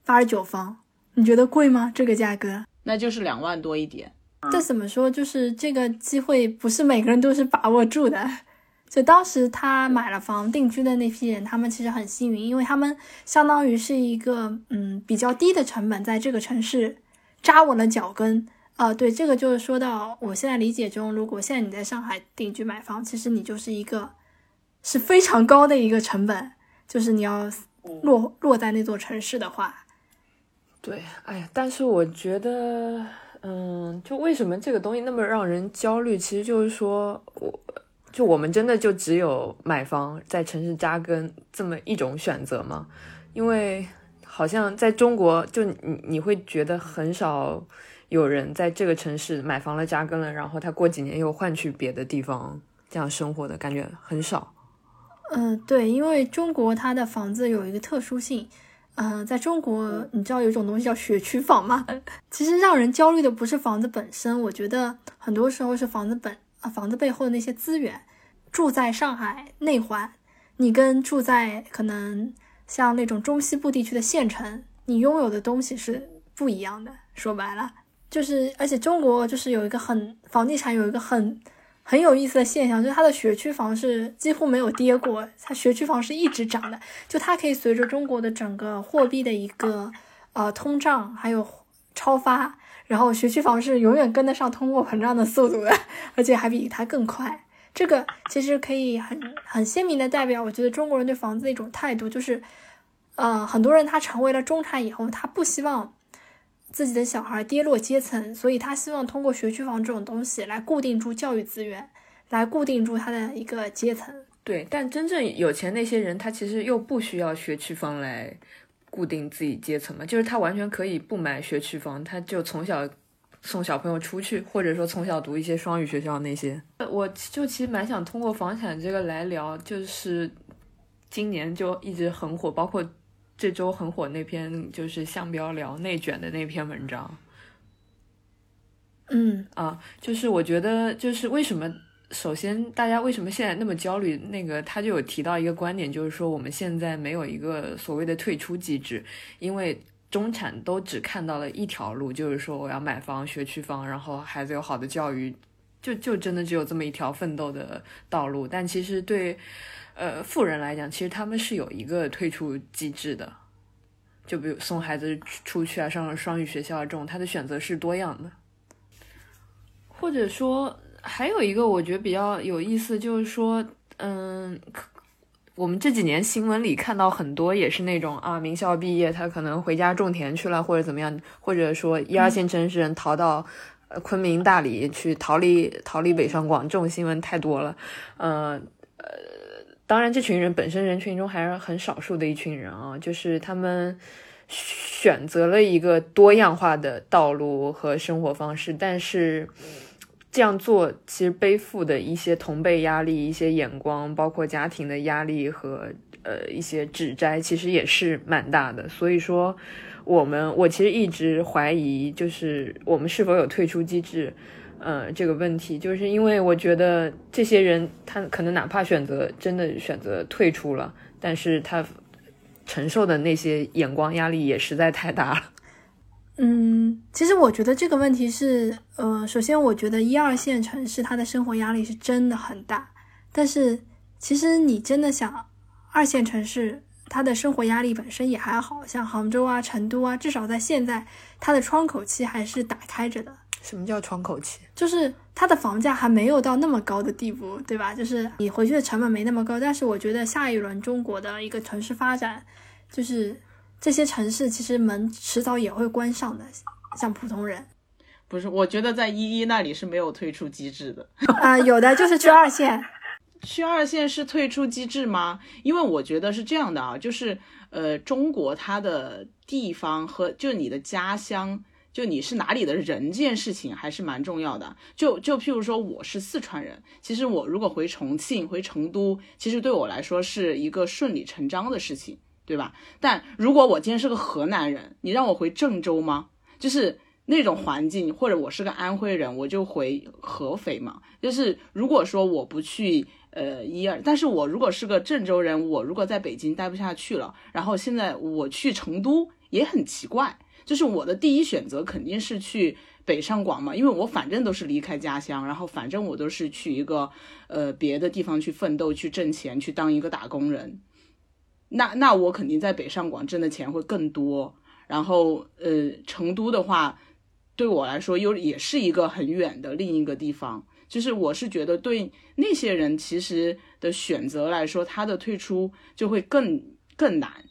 八十九方，你觉得贵吗？这个价格？那就是两万多一点。这怎么说？就是这个机会不是每个人都是把握住的。就当时他买了房定居的那批人，他们其实很幸运，因为他们相当于是一个嗯比较低的成本，在这个城市扎稳了脚跟。啊、对，这个就是说到我现在理解中，如果现在你在上海定居买房，其实你就是一个是非常高的一个成本，就是你要落落在那座城市的话，对，哎呀，但是我觉得，嗯，就为什么这个东西那么让人焦虑？其实就是说，我就我们真的就只有买房在城市扎根这么一种选择吗？因为好像在中国，就你你会觉得很少有人在这个城市买房了扎根了，然后他过几年又换去别的地方这样生活的感觉很少。嗯，对，因为中国它的房子有一个特殊性，嗯、在中国你知道有一种东西叫学区房吗？其实让人焦虑的不是房子本身，我觉得很多时候是房子本啊房子背后的那些资源。住在上海内环，你跟住在可能像那种中西部地区的县城，你拥有的东西是不一样的。说白了，就是而且中国就是有一个很房地产有一个很很有意思的现象，就是它的学区房是几乎没有跌过，它学区房是一直涨的，就它可以随着中国的整个货币的一个呃通胀还有超发，然后学区房是永远跟得上通货膨胀的速度的，而且还比它更快。这个其实可以很很鲜明的代表，我觉得中国人对房子的一种态度，就是，呃，很多人他成为了中产以后，他不希望自己的小孩跌落阶层，所以他希望通过学区房这种东西来固定住教育资源，来固定住他的一个阶层。对，但真正有钱那些人，他其实又不需要学区房来固定自己阶层嘛，就是他完全可以不买学区房，他就从小送小朋友出去，或者说从小读一些双语学校那些。我就其实蛮想通过房产这个来聊，就是今年就一直很火，包括这周很火那篇就是向标聊内卷的那篇文章。嗯啊，就是我觉得就是为什么。首先，大家为什么现在那么焦虑？那个他就有提到一个观点，就是说我们现在没有一个所谓的退出机制，因为中产都只看到了一条路，就是说我要买房、学区房，然后孩子有好的教育，就就真的只有这么一条奋斗的道路。但其实对呃富人来讲，其实他们是有一个退出机制的，就比如送孩子出去啊，上双语学校这种，他的选择是多样的，或者说。还有一个我觉得比较有意思，就是说，嗯，我们这几年新闻里看到很多也是那种啊，名校毕业他可能回家种田去了，或者怎么样，或者说一二线城市人逃到昆明、大理去逃离逃离北上广，这种新闻太多了。嗯，当然这群人本身人群中还是很少数的一群人啊，就是他们选择了一个多样化的道路和生活方式，但是。这样做其实背负的一些同辈压力、一些眼光，包括家庭的压力和呃一些指摘，其实也是蛮大的。所以说，我们我其实一直怀疑，就是我们是否有退出机制，呃这个问题，就是因为我觉得这些人他可能哪怕选择真的选择退出了，但是他承受的那些眼光压力也实在太大了。嗯，其实我觉得这个问题是，呃，首先我觉得一二线城市它的生活压力是真的很大，但是其实你真的想，二线城市它的生活压力本身也还好，像杭州啊、成都啊，至少在现在它的窗口期还是打开着的。什么叫窗口期？就是它的房价还没有到那么高的地步，对吧？就是你回去的成本没那么高，但是我觉得下一轮中国的一个城市发展，就是。这些城市其实门迟早也会关上的，像普通人，不是？我觉得在一一那里是没有退出机制的啊，有的就是去二线，去二线是退出机制吗？因为我觉得是这样的啊，就是呃，中国它的地方和就你的家乡，就你是哪里的人，这件事情还是蛮重要的。就就譬如说，我是四川人，其实我如果回重庆、回成都，其实对我来说是一个顺理成章的事情。对吧？但如果我今天是个河南人，你让我回郑州吗？就是那种环境，或者我是个安徽人，我就回合肥嘛。就是如果说我不去呃一二，但是我如果是个郑州人，我如果在北京待不下去了，然后现在我去成都也很奇怪。就是我的第一选择肯定是去北上广嘛，因为我反正都是离开家乡，然后反正我都是去一个呃别的地方去奋斗、去挣钱、去当一个打工人。那那我肯定在北上广挣的钱会更多，然后呃，成都的话，对我来说又也是一个很远的另一个地方，就是我是觉得对那些人其实的选择来说，他的退出就会更更难。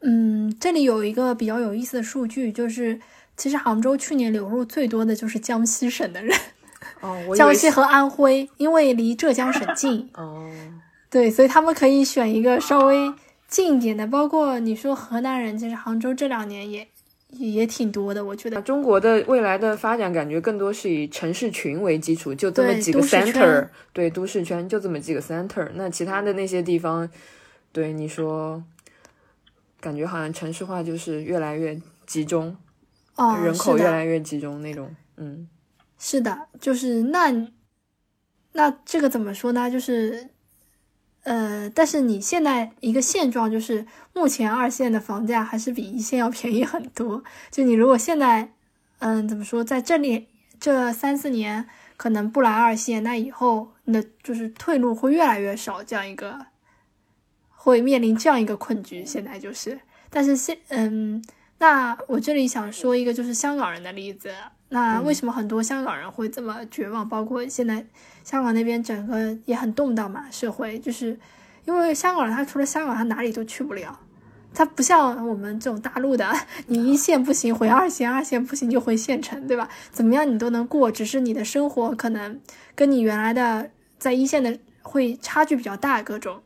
嗯，这里有一个比较有意思的数据，就是其实杭州去年流入最多的就是江西省的人，哦，江西和安徽，因为离浙江省近，哦，对，所以他们可以选一个稍微。近一点的，包括你说河南人，其实杭州这两年也也挺多的。我觉得中国的未来的发展感觉更多是以城市群为基础，就这么几个 center，对，都市圈就这么几个 center。那其他的那些地方，对你说，感觉好像城市化就是越来越集中，哦，人口越来越集中那种。嗯，是的，就是那那这个怎么说呢？就是。呃，但是你现在一个现状就是，目前二线的房价还是比一线要便宜很多。就你如果现在，嗯，怎么说，在这里这三四年可能不来二线，那以后你的就是退路会越来越少，这样一个会面临这样一个困局。现在就是，但是现，嗯，那我这里想说一个就是香港人的例子。那为什么很多香港人会这么绝望？包括现在香港那边整个也很动荡嘛，社会就是因为香港人他除了香港他哪里都去不了，他不像我们这种大陆的，你一线不行回二线，二线不行就回县城，对吧？怎么样你都能过，只是你的生活可能跟你原来的在一线的会差距比较大，各种。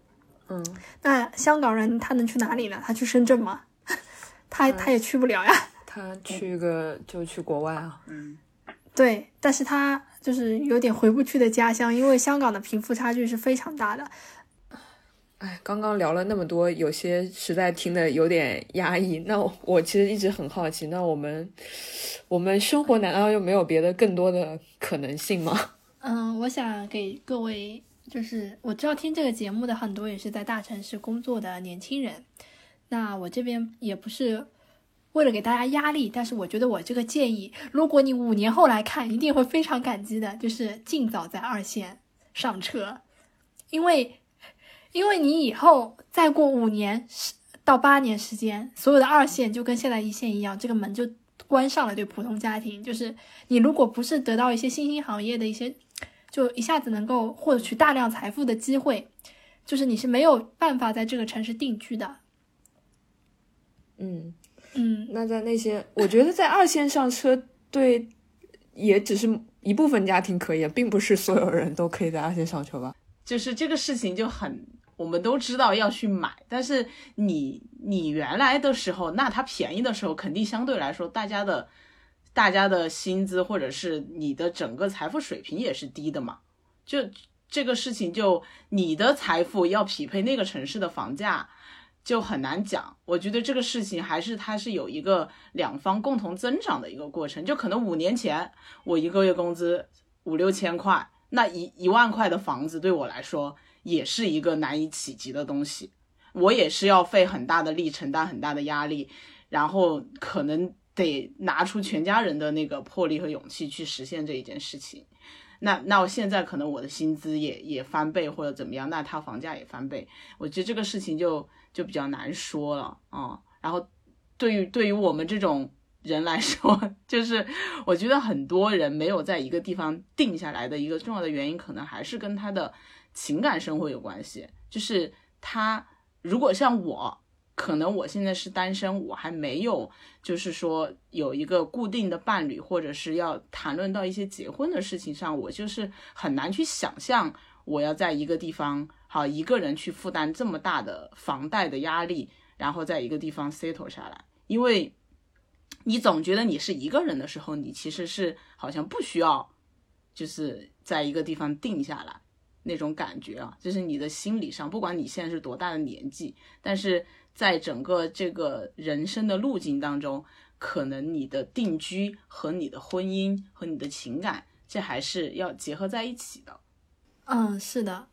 嗯，那香港人他能去哪里呢？他去深圳吗？他他也去不了呀。他去个就去国外啊。嗯，对，但是他就是有点回不去的家乡，因为香港的贫富差距是非常大的。哎，刚刚聊了那么多，有些实在听得有点压抑。那我其实一直很好奇，那我们我们生活难道又没有别的更多的可能性吗？嗯，我想给各位，就是我知道听这个节目的很多也是在大城市工作的年轻人。那我这边也不是为了给大家压力，但是我觉得我这个建议，如果你五年后来看，一定会非常感激的，就是尽早在二线上车，因为因为你以后再过五年到八年时间，所有的二线就跟现在一线一样，这个门就关上了。对普通家庭，就是你如果不是得到一些新兴行业的一些，就一下子能够获取大量财富的机会，就是你是没有办法在这个城市定居的。嗯嗯，那在那些，我觉得在二线上车，对，也只是一部分家庭可以，并不是所有人都可以在二线上车吧。就是这个事情就很，我们都知道要去买，但是你你原来的时候，那它便宜的时候，肯定相对来说，大家的大家的薪资或者是你的整个财富水平也是低的嘛。就这个事情，就你的财富要匹配那个城市的房价。就很难讲，我觉得这个事情还是它是有一个两方共同增长的一个过程。就可能五年前我一个月工资五六千块，那一一万块的房子对我来说也是一个难以企及的东西，我也是要费很大的力，承担很大的压力，然后可能得拿出全家人的那个魄力和勇气去实现这一件事情。那那我现在可能我的薪资也也翻倍或者怎么样，那他房价也翻倍，我觉得这个事情就。就比较难说了啊，然后对于对于我们这种人来说，就是我觉得很多人没有在一个地方定下来的一个重要的原因，可能还是跟他的情感生活有关系。就是他如果像我，可能我现在是单身，我还没有就是说有一个固定的伴侣，或者是要谈论到一些结婚的事情上，我就是很难去想象我要在一个地方。好，一个人去负担这么大的房贷的压力，然后在一个地方 settle 下来，因为你总觉得你是一个人的时候，你其实是好像不需要，就是在一个地方定下来那种感觉啊，就是你的心理上，不管你现在是多大的年纪，但是在整个这个人生的路径当中，可能你的定居和你的婚姻和你的情感，这还是要结合在一起的。嗯，是的。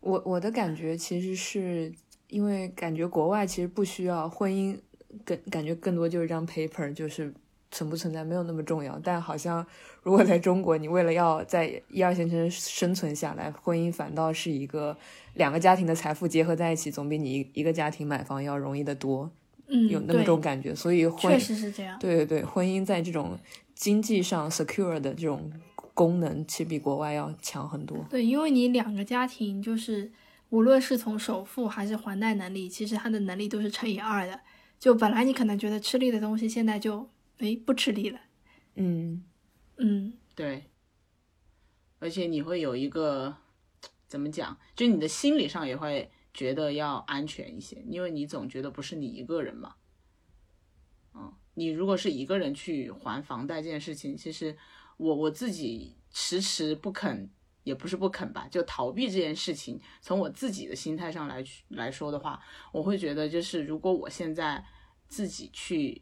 我我的感觉其实是因为感觉国外其实不需要婚姻，更感觉更多就是张 paper，就是存不存在没有那么重要。但好像如果在中国，你为了要在一二线城市生存下来，婚姻反倒是一个两个家庭的财富结合在一起，总比你一个家庭买房要容易得多。嗯，有那么种感觉，所以确实是这样。对对对，婚姻在这种经济上 secure 的这种。功能其实比国外要强很多。对，因为你两个家庭就是，无论是从首付还是还贷能力，其实他的能力都是乘以二的。就本来你可能觉得吃力的东西，现在就哎不吃力了。嗯嗯，对。而且你会有一个怎么讲？就你的心理上也会觉得要安全一些，因为你总觉得不是你一个人嘛。嗯，你如果是一个人去还房贷这件事情，其实。我我自己迟迟不肯，也不是不肯吧，就逃避这件事情。从我自己的心态上来来说的话，我会觉得，就是如果我现在自己去，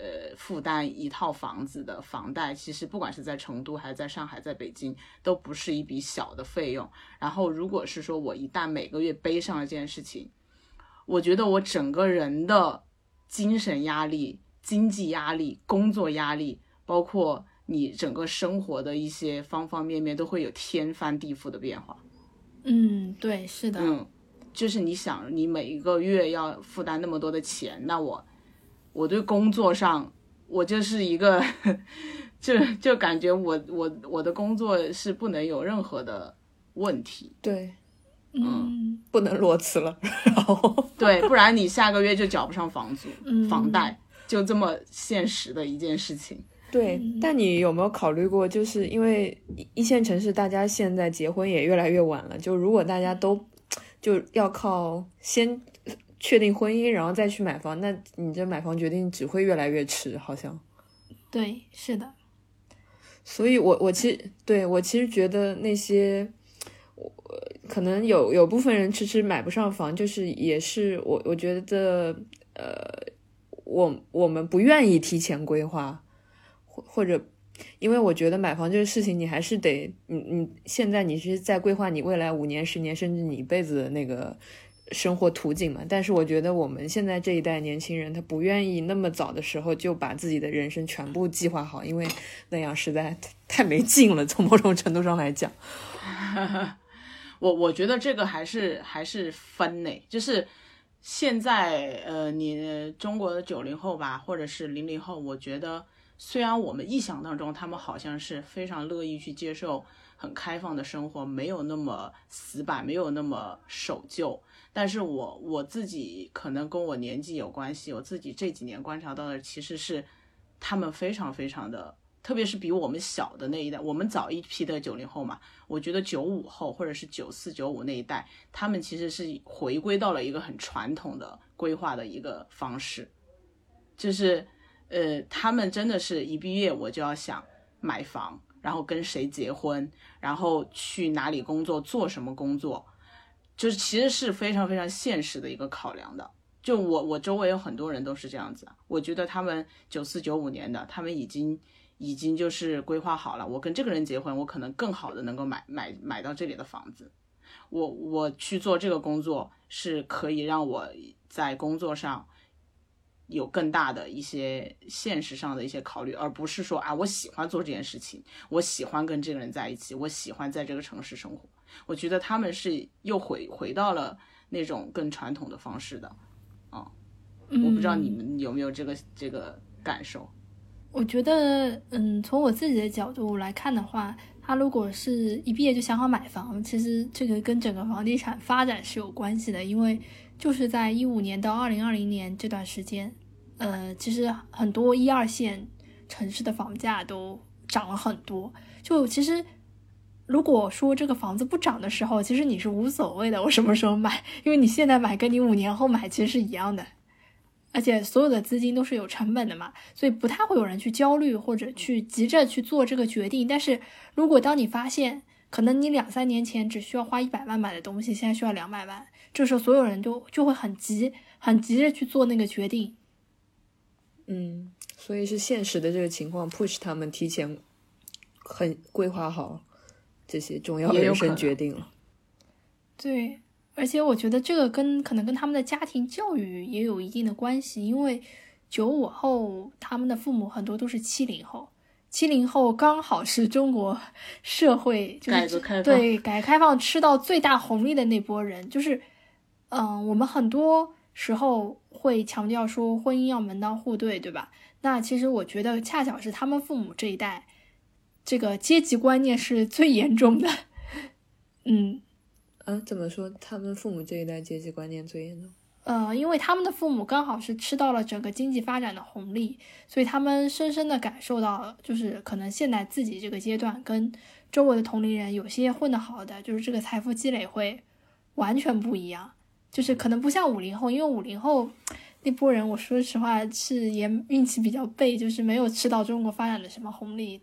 呃，负担一套房子的房贷，其实不管是在成都还是在上海、在北京，都不是一笔小的费用。然后，如果是说我一旦每个月背上了这件事情，我觉得我整个人的精神压力、经济压力、工作压力，包括。你整个生活的一些方方面面都会有天翻地覆的变化。嗯，对，是的。嗯，就是你想，你每一个月要负担那么多的钱，那我，我对工作上，我就是一个，就就感觉我我我的工作是不能有任何的问题。对，嗯不能裸辞了，然后 对，不然你下个月就缴不上房租、嗯房贷，就这么现实的一件事情。对，但你有没有考虑过，就是因为一一线城市大家现在结婚也越来越晚了，就如果大家都就要靠先确定婚姻，然后再去买房，那你这买房决定只会越来越迟，好像。对，是的，所以我我其实对我其实觉得那些。我可能有有部分人迟迟买不上房，就是也是我我觉得呃，我我们不愿意提前规划，或或者因为我觉得买房这个事情，你还是得你你现在你是在规划你未来五年、十年，甚至你一辈子的那个生活图景嘛。但是我觉得我们现在这一代年轻人，他不愿意那么早的时候就把自己的人生全部计划好，因为那样实在太太没劲了。从某种程度上来讲。我我觉得这个还是还是分呢，就是现在呃，你中国的九零后吧，或者是零零后，我觉得虽然我们臆想当中他们好像是非常乐意去接受很开放的生活，没有那么死板，没有那么守旧，但是我我自己可能跟我年纪有关系，我自己这几年观察到的其实是他们非常非常的。特别是比我们小的那一代，我们早一批的九零后嘛，我觉得九五后或者是九四九五那一代，他们其实是回归到了一个很传统的规划的一个方式，就是呃，他们真的是一毕业我就要想买房，然后跟谁结婚，然后去哪里工作，做什么工作，就是其实是非常非常现实的一个考量的。就我我周围有很多人都是这样子，我觉得他们九四九五年的，他们已经。已经就是规划好了，我跟这个人结婚，我可能更好的能够买买买到这里的房子。我我去做这个工作是可以让我在工作上有更大的一些现实上的一些考虑，而不是说啊，我喜欢做这件事情，我喜欢跟这个人在一起，我喜欢在这个城市生活。我觉得他们是又回回到了那种更传统的方式的，啊，我不知道你们有没有这个这个感受。我觉得，嗯，从我自己的角度来看的话，他如果是一毕业就想好买房，其实这个跟整个房地产发展是有关系的。因为就是在一五年到二零二零年这段时间，呃，其实很多一二线城市的房价都涨了很多。就其实，如果说这个房子不涨的时候，其实你是无所谓的，我什么时候买，因为你现在买跟你五年后买其实是一样的。而且所有的资金都是有成本的嘛，所以不太会有人去焦虑或者去急着去做这个决定。但是如果当你发现，可能你两三年前只需要花一百万买的东西，现在需要两百万，这时候所有人都就会很急，很急着去做那个决定。嗯，所以是现实的这个情况 push 他们提前很规划好这些重要的人生决定了。对。而且我觉得这个跟可能跟他们的家庭教育也有一定的关系，因为九五后他们的父母很多都是七零后，七零后刚好是中国社会就是对改革开放吃到最大红利的那波人，就是嗯，我们很多时候会强调说婚姻要门当户对，对吧？那其实我觉得恰巧是他们父母这一代，这个阶级观念是最严重的，嗯。啊，怎么说？他们父母这一代阶级观念最严重？呃，因为他们的父母刚好是吃到了整个经济发展的红利，所以他们深深的感受到，就是可能现在自己这个阶段跟周围的同龄人有些混得好的，就是这个财富积累会完全不一样，就是可能不像五零后，因为五零后那波人，我说实话是也运气比较背，就是没有吃到中国发展的什么红利，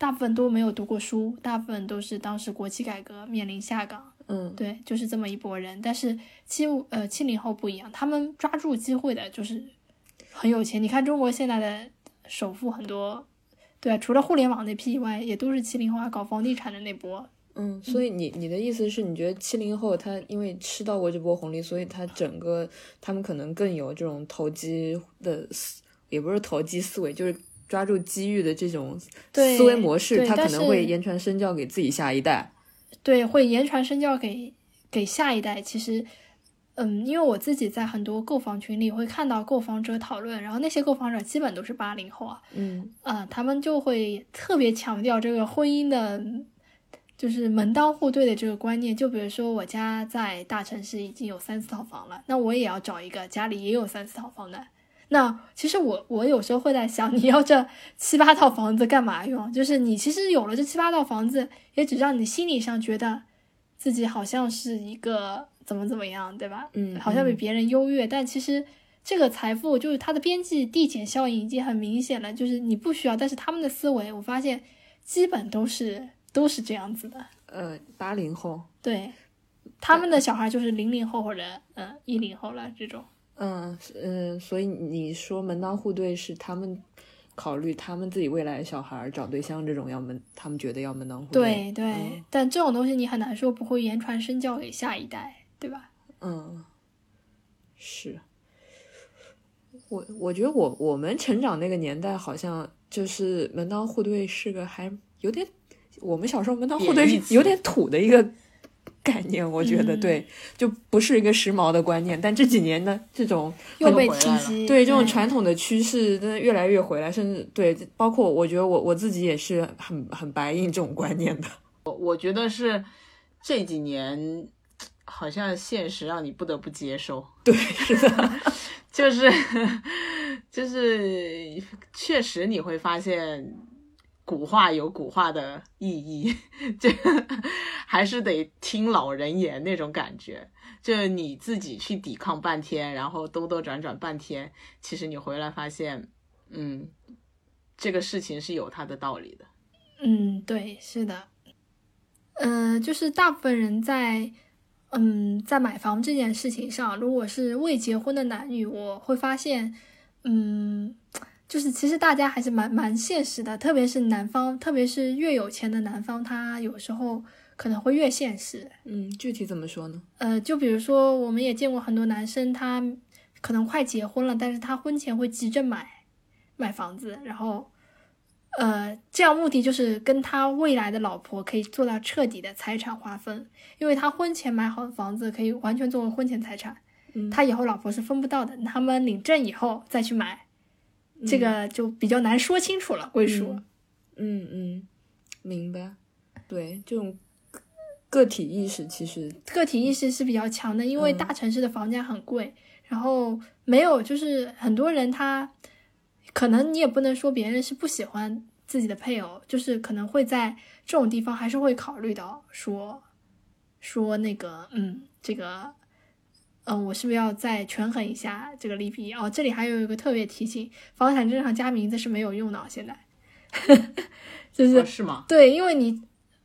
大部分都没有读过书，大部分都是当时国企改革面临下岗。嗯，对，就是这么一拨人。但是七五呃七零后不一样，他们抓住机会的就是很有钱。你看中国现在的首富很多，对，除了互联网那批以外，也都是七零后搞房地产的那波。嗯，所以你你的意思是你觉得七零后他因为吃到过这波红利，所以他整个他们可能更有这种投机的思，也不是投机思维，就是抓住机遇的这种思维模式，他可能会言传身教给自己下一代。对，会言传身教给给下一代。其实，嗯，因为我自己在很多购房群里会看到购房者讨论，然后那些购房者基本都是八零后啊，嗯，啊，他们就会特别强调这个婚姻的就是门当户对的这个观念。就比如说我家在大城市已经有三四套房了，那我也要找一个家里也有三四套房的。那其实我我有时候会在想，你要这七八套房子干嘛用？就是你其实有了这七八套房子，也只让你心理上觉得自己好像是一个怎么怎么样，对吧？嗯，好像比别人优越，但其实这个财富就是它的边际递减效应已经很明显了，就是你不需要，但是他们的思维我发现基本都是都是这样子的。呃，八零后，对，他们的小孩就是零零后或者嗯一零后了这种。嗯嗯，所以你说门当户对是他们考虑他们自己未来小孩找对象这种要门，他们觉得要门当户对对，对，但这种东西你很难说不会言传身教给下一代，对吧？嗯，是。我我觉得我我们成长那个年代好像就是门当户对是个还有点，我们小时候门当户对是有点土的一个 概念，我觉得嗯对，就不是一个时髦的观念。但这几年呢，这种又被回来了提及，对这种嗯传统的趋势，真的越来越回来，甚至对，包括我觉得我我自己也是很很白印这种观念的。我我觉得是这几年，好像现实让你不得不接受。对，是的，就 是就是，确实你会发现，古话有古话的意义，这个还是得听老人言那种感觉。就你自己去抵抗半天，然后兜兜转转半天，其实你回来发现，嗯，这个事情是有它的道理的。嗯，对，是的，呃，就是大部分人在，嗯，在买房这件事情上，如果是未结婚的男女，我会发现，嗯，就是其实大家还是蛮蛮现实的，特别是男方，特别是越有钱的男方，他有时候可能会越现实。嗯，具体怎么说呢？呃，就比如说，我们也见过很多男生，他可能快结婚了，但是他婚前会急着买买房子，然后，呃，这样目的就是跟他未来的老婆可以做到彻底的财产划分，因为他婚前买好的房子可以完全作为婚前财产，嗯他以后老婆是分不到的，他们领证以后再去买，这个就比较难说清楚了归属。嗯嗯，明白。对，这种个体意识其实个体意识是比较强的，因为嗯大城市的房价很贵，然后没有就是很多人他可能你也不能说别人是不喜欢自己的配偶，就是可能会在这种地方还是会考虑到说说那个嗯这个。嗯，我是不是要再权衡一下这个利弊？哦，这里还有一个特别提醒，房产证上加名字是没有用的，现在，就是、哦是吗？对，因为你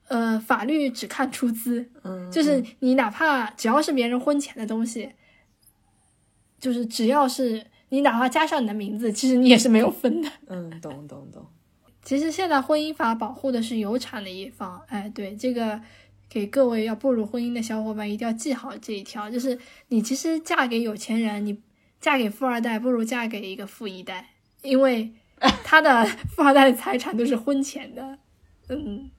呃法律只看出资，嗯，就是你哪怕只要是别人婚前的东西，就是只要是你哪怕加上你的名字，其实你也是没有分的。嗯，懂懂懂。其实现在婚姻法保护的是有产的一方，哎，对这个给各位要步入婚姻的小伙伴一定要记好这一条，就是你其实嫁给有钱人，你嫁给富二代不如嫁给一个富一代，因为 他的 富二代的财产都是婚前的，嗯，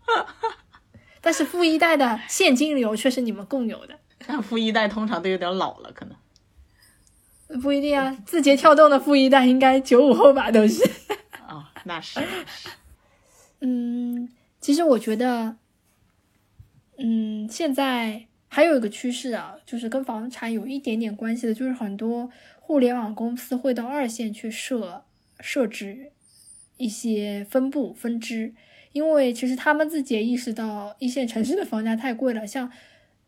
但是富一代的现金流却是你们共有的。但富一代通常都有点老了，可能。不一定啊，字节跳动的富一代应该九五后吧，都是。哦，那是那是。嗯，其实我觉得，嗯，现在还有一个趋势啊，就是跟房产有一点点关系的，就是很多互联网公司会到二线去设设置一些分部分支，因为其实他们自己也意识到一线城市的房价太贵了，像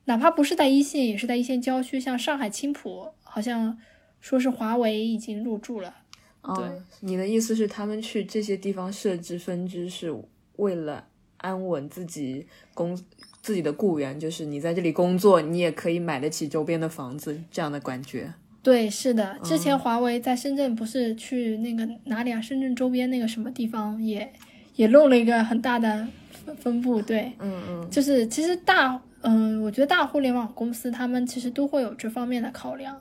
哪怕不是在一线，也是在一线郊区，像上海青浦，好像说是华为已经入驻了。哦，你的意思是他们去这些地方设置分支，是为了安稳自己工自己的雇员，就是你在这里工作，你也可以买得起周边的房子，这样的感觉。对，是的，之前华为在深圳不是去那个哪里啊？深圳周边那个什么地方也也弄了一个很大的分分布。对，嗯嗯，就是其实大，嗯，我觉得大互联网公司他们其实都会有这方面的考量。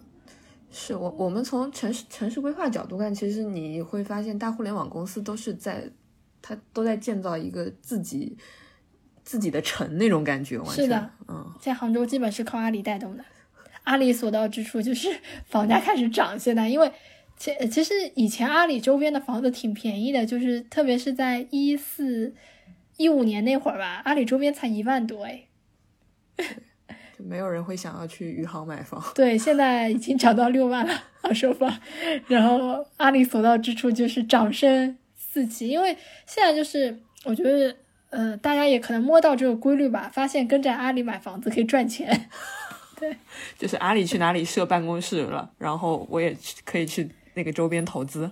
是我我们从城市城市规划角度看，其实你会发现大互联网公司都是在，它都在建造一个自己自己的城那种感觉，完全是的，嗯，在杭州基本是靠阿里带动的，阿里所到之处就是 房价开始涨。现在因为其其实以前阿里周边的房子挺便宜的，就是特别是在一四一五年那会儿吧，阿里周边才一万多哎。就没有人会想要去余杭买房。对，现在已经涨到六万了二手房，然后阿里所到之处就是掌声四起，因为现在就是我觉得，呃，大家也可能摸到这个规律吧，发现跟着阿里买房子可以赚钱。对，就是阿里去哪里设办公室了，然后我也可以去那个周边投资。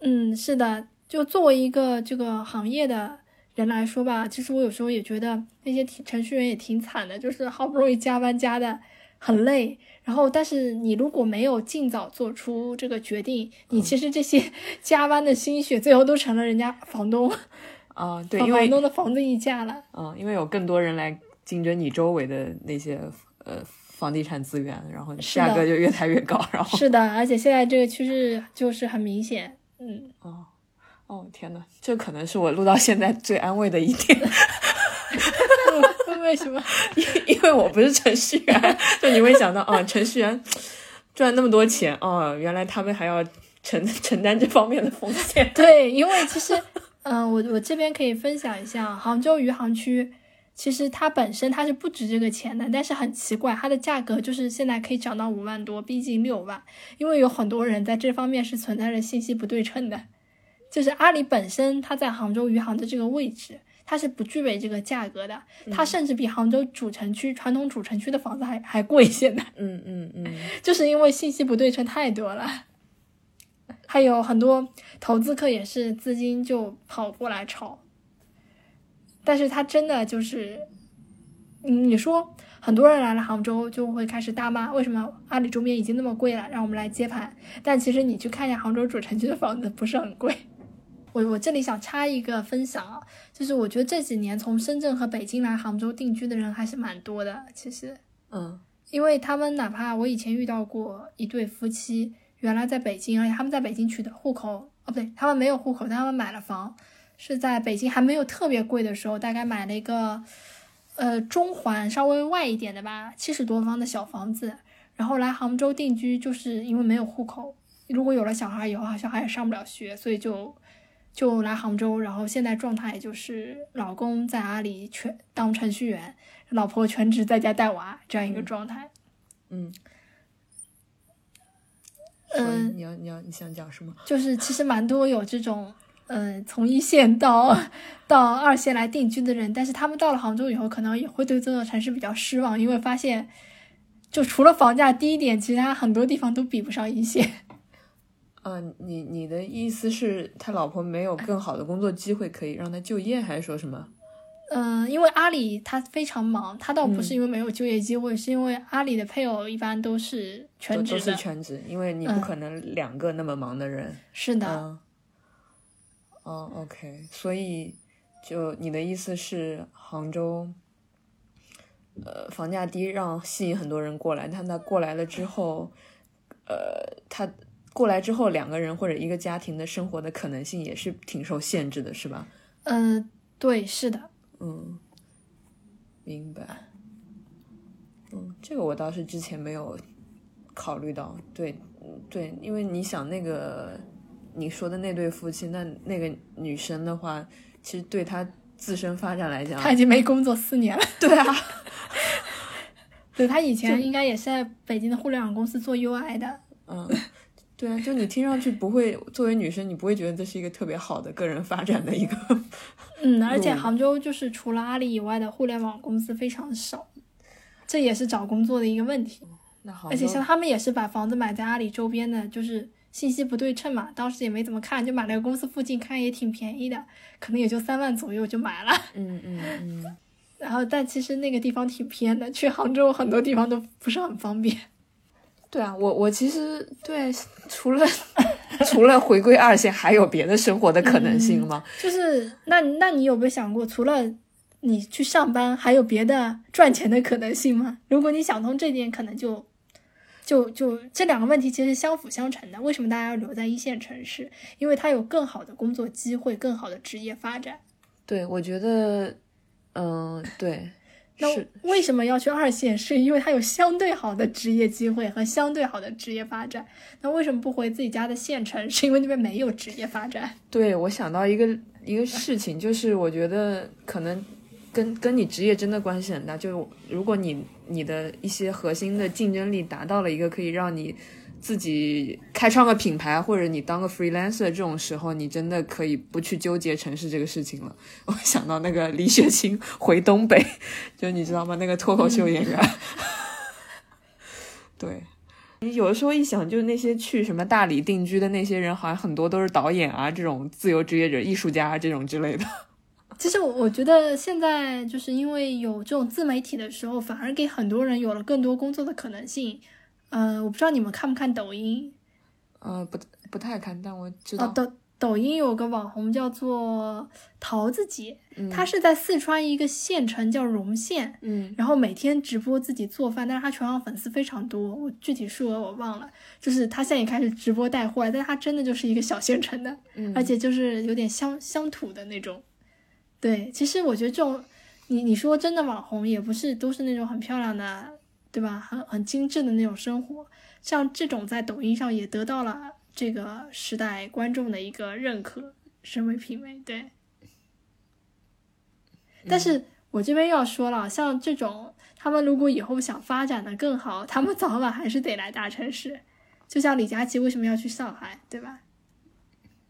嗯，是的，就作为一个这个行业的人来说吧，其实我有时候也觉得那些程序员也挺惨的，就是好不容易加班加的很累，然后但是你如果没有尽早做出这个决定，你其实这些 加班的心血最后都成了人家房东 啊，对，因为房东的房子溢价了。嗯，因为有更多人来竞争你周围的那些呃。房地产资源，然后价格就越抬越高，然后是的，而且现在这个趋势就是很明显，嗯，哦，哦，天呐，这可能是我录到现在最安慰的一点，为什么？因因为我不是程序员，就你会想到，哦，程序员赚那么多钱，哦，原来他们还要承承担这方面的风险，对，因为其实，嗯，我我这边可以分享一下杭州余杭区。其实它本身它是不值这个钱的，但是很奇怪，它的价格就是现在可以涨到五万多，逼近六万。因为有很多人在这方面是存在着信息不对称的，就是阿里本身它在杭州余杭的这个位置，它是不具备这个价格的，它甚至比杭州主城区传统主城区的房子还还贵。现在，嗯嗯嗯，就是因为信息不对称太多了，还有很多投资客也是资金就跑过来炒。但是他真的就是，嗯，你说很多人来了杭州就会开始大骂，为什么阿里周边已经那么贵了，让我们来接盘？但其实你去看一下杭州主城区的房子不是很贵。我我这里想插一个分享啊，就是我觉得这几年从深圳和北京来杭州定居的人还是蛮多的，其实，嗯，因为他们哪怕我以前遇到过一对夫妻，原来在北京，而且他们在北京取得户口，哦不对，他们没有户口，但他们买了房。是在北京还没有特别贵的时候，大概买了一个，呃，中环稍微外一点的吧，七十多方的小房子，然后来杭州定居，就是因为没有户口，如果有了小孩以后，小孩也上不了学，所以就就来杭州，然后现在状态就是老公在阿里全当程序员，老婆全职在家带娃这样一个状态。嗯，嗯，你要你要你想讲什么？就是其实蛮多有这种。嗯，从一线到到二线来定居的人，但是他们到了杭州以后，可能也会对这座城市比较失望，因为发现就除了房价低一点，其他很多地方都比不上一线。嗯，你你的意思是，他老婆没有更好的工作机会可以让他就业，还是说什么？嗯，因为阿里他非常忙，他倒不是因为没有就业机会，是因为阿里的配偶一般都是全职的，都是全职，因为你不可能两个那么忙的人。是的。哦，OK，所以就你的意思是，杭州，呃，房价低，让吸引很多人过来。但他过来了之后，呃，他过来之后，两个人或者一个家庭的生活的可能性也是挺受限制的，是吧？嗯，对，是的。嗯，明白。嗯，这个我倒是之前没有考虑到。对，对，因为你想那个。你说的那对夫妻，那那个女生的话，其实对她自身发展来讲，她已经没工作四年了。对啊，对她以前应该也是在北京的互联网公司做 UI 的。嗯，对啊，就你听上去不会，作为女生，你不会觉得这是一个特别好的个人发展的一个。嗯，而且杭州就是除了阿里以外的互联网公司非常少，这也是找工作的一个问题。那好，而且像他们也是把房子买在阿里周边的，就是。信息不对称嘛，当时也没怎么看，就买了个公司附近，看也挺便宜的，可能也就三万左右就买了。嗯嗯嗯。然后，但其实那个地方挺偏的，去杭州很多地方都不是很方便。对啊，我我其实对除了 除了回归二线，还有别的生活的可能性吗？就是那那你有没有想过，除了你去上班，还有别的赚钱的可能性吗？如果你想通这点，可能就。就就这两个问题其实相辅相成的。为什么大家要留在一线城市？因为它有更好的工作机会，更好的职业发展。对，我觉得，嗯，对，那是为什么要去二线？是因为它有相对好的职业机会和相对好的职业发展。那为什么不回自己家的县城？是因为那边没有职业发展。对我想到一个一个事情，就是我觉得可能跟跟你职业真的关系很大。就是如果你你的一些核心的竞争力达到了一个可以让你自己开创个品牌，或者你当个 freelancer 这种时候，你真的可以不去纠结城市这个事情了。我想到那个李雪琴回东北，就你知道吗？那个脱口秀演员。对，你有的时候一想，就是那些去什么大理定居的那些人，好像很多都是导演啊，这种自由职业者、艺术家这种之类的。其实我我觉得现在就是因为有这种自媒体的时候，反而给很多人有了更多工作的可能性。呃，我不知道你们看不看抖音？呃，不不太看，但我知道。哦，抖抖音有个网红叫做桃子姐，嗯她是在四川一个县城叫荣县，嗯然后每天直播自己做饭，但是她全网粉丝非常多，我具体数额我忘了。就是她现在也开始直播带货了，但她真的就是一个小县城的，嗯而且就是有点乡乡土的那种。对，其实我觉得这种，你你说真的网红也不是都是那种很漂亮的，对吧？很很精致的那种生活，像这种在抖音上也得到了这个时代观众的一个认可，审美品味。对，但是我这边要说了，像这种他们如果以后想发展的更好，他们早晚还是得来大城市。就像李佳琦为什么要去上海，对吧？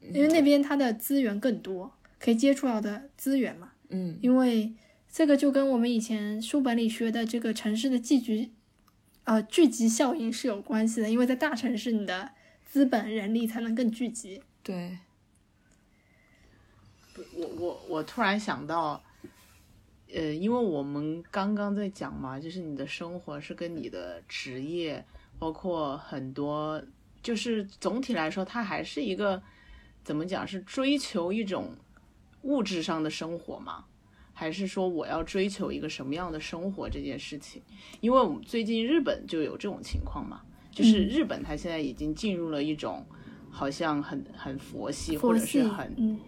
因为那边他的资源更多，可以接触到的资源嘛。嗯因为这个就跟我们以前书本里学的这个城市的聚集，呃，聚集效应是有关系的。因为在大城市，你的资本、人力才能更聚集。对，我我我突然想到，呃，因为我们刚刚在讲嘛，就是你的生活是跟你的职业，包括很多，就是总体来说，它还是一个怎么讲，是追求一种物质上的生活吗？还是说我要追求一个什么样的生活这件事情？因为我们最近日本就有这种情况嘛，就是嗯日本它现在已经进入了一种好像很很佛系或者是，很嗯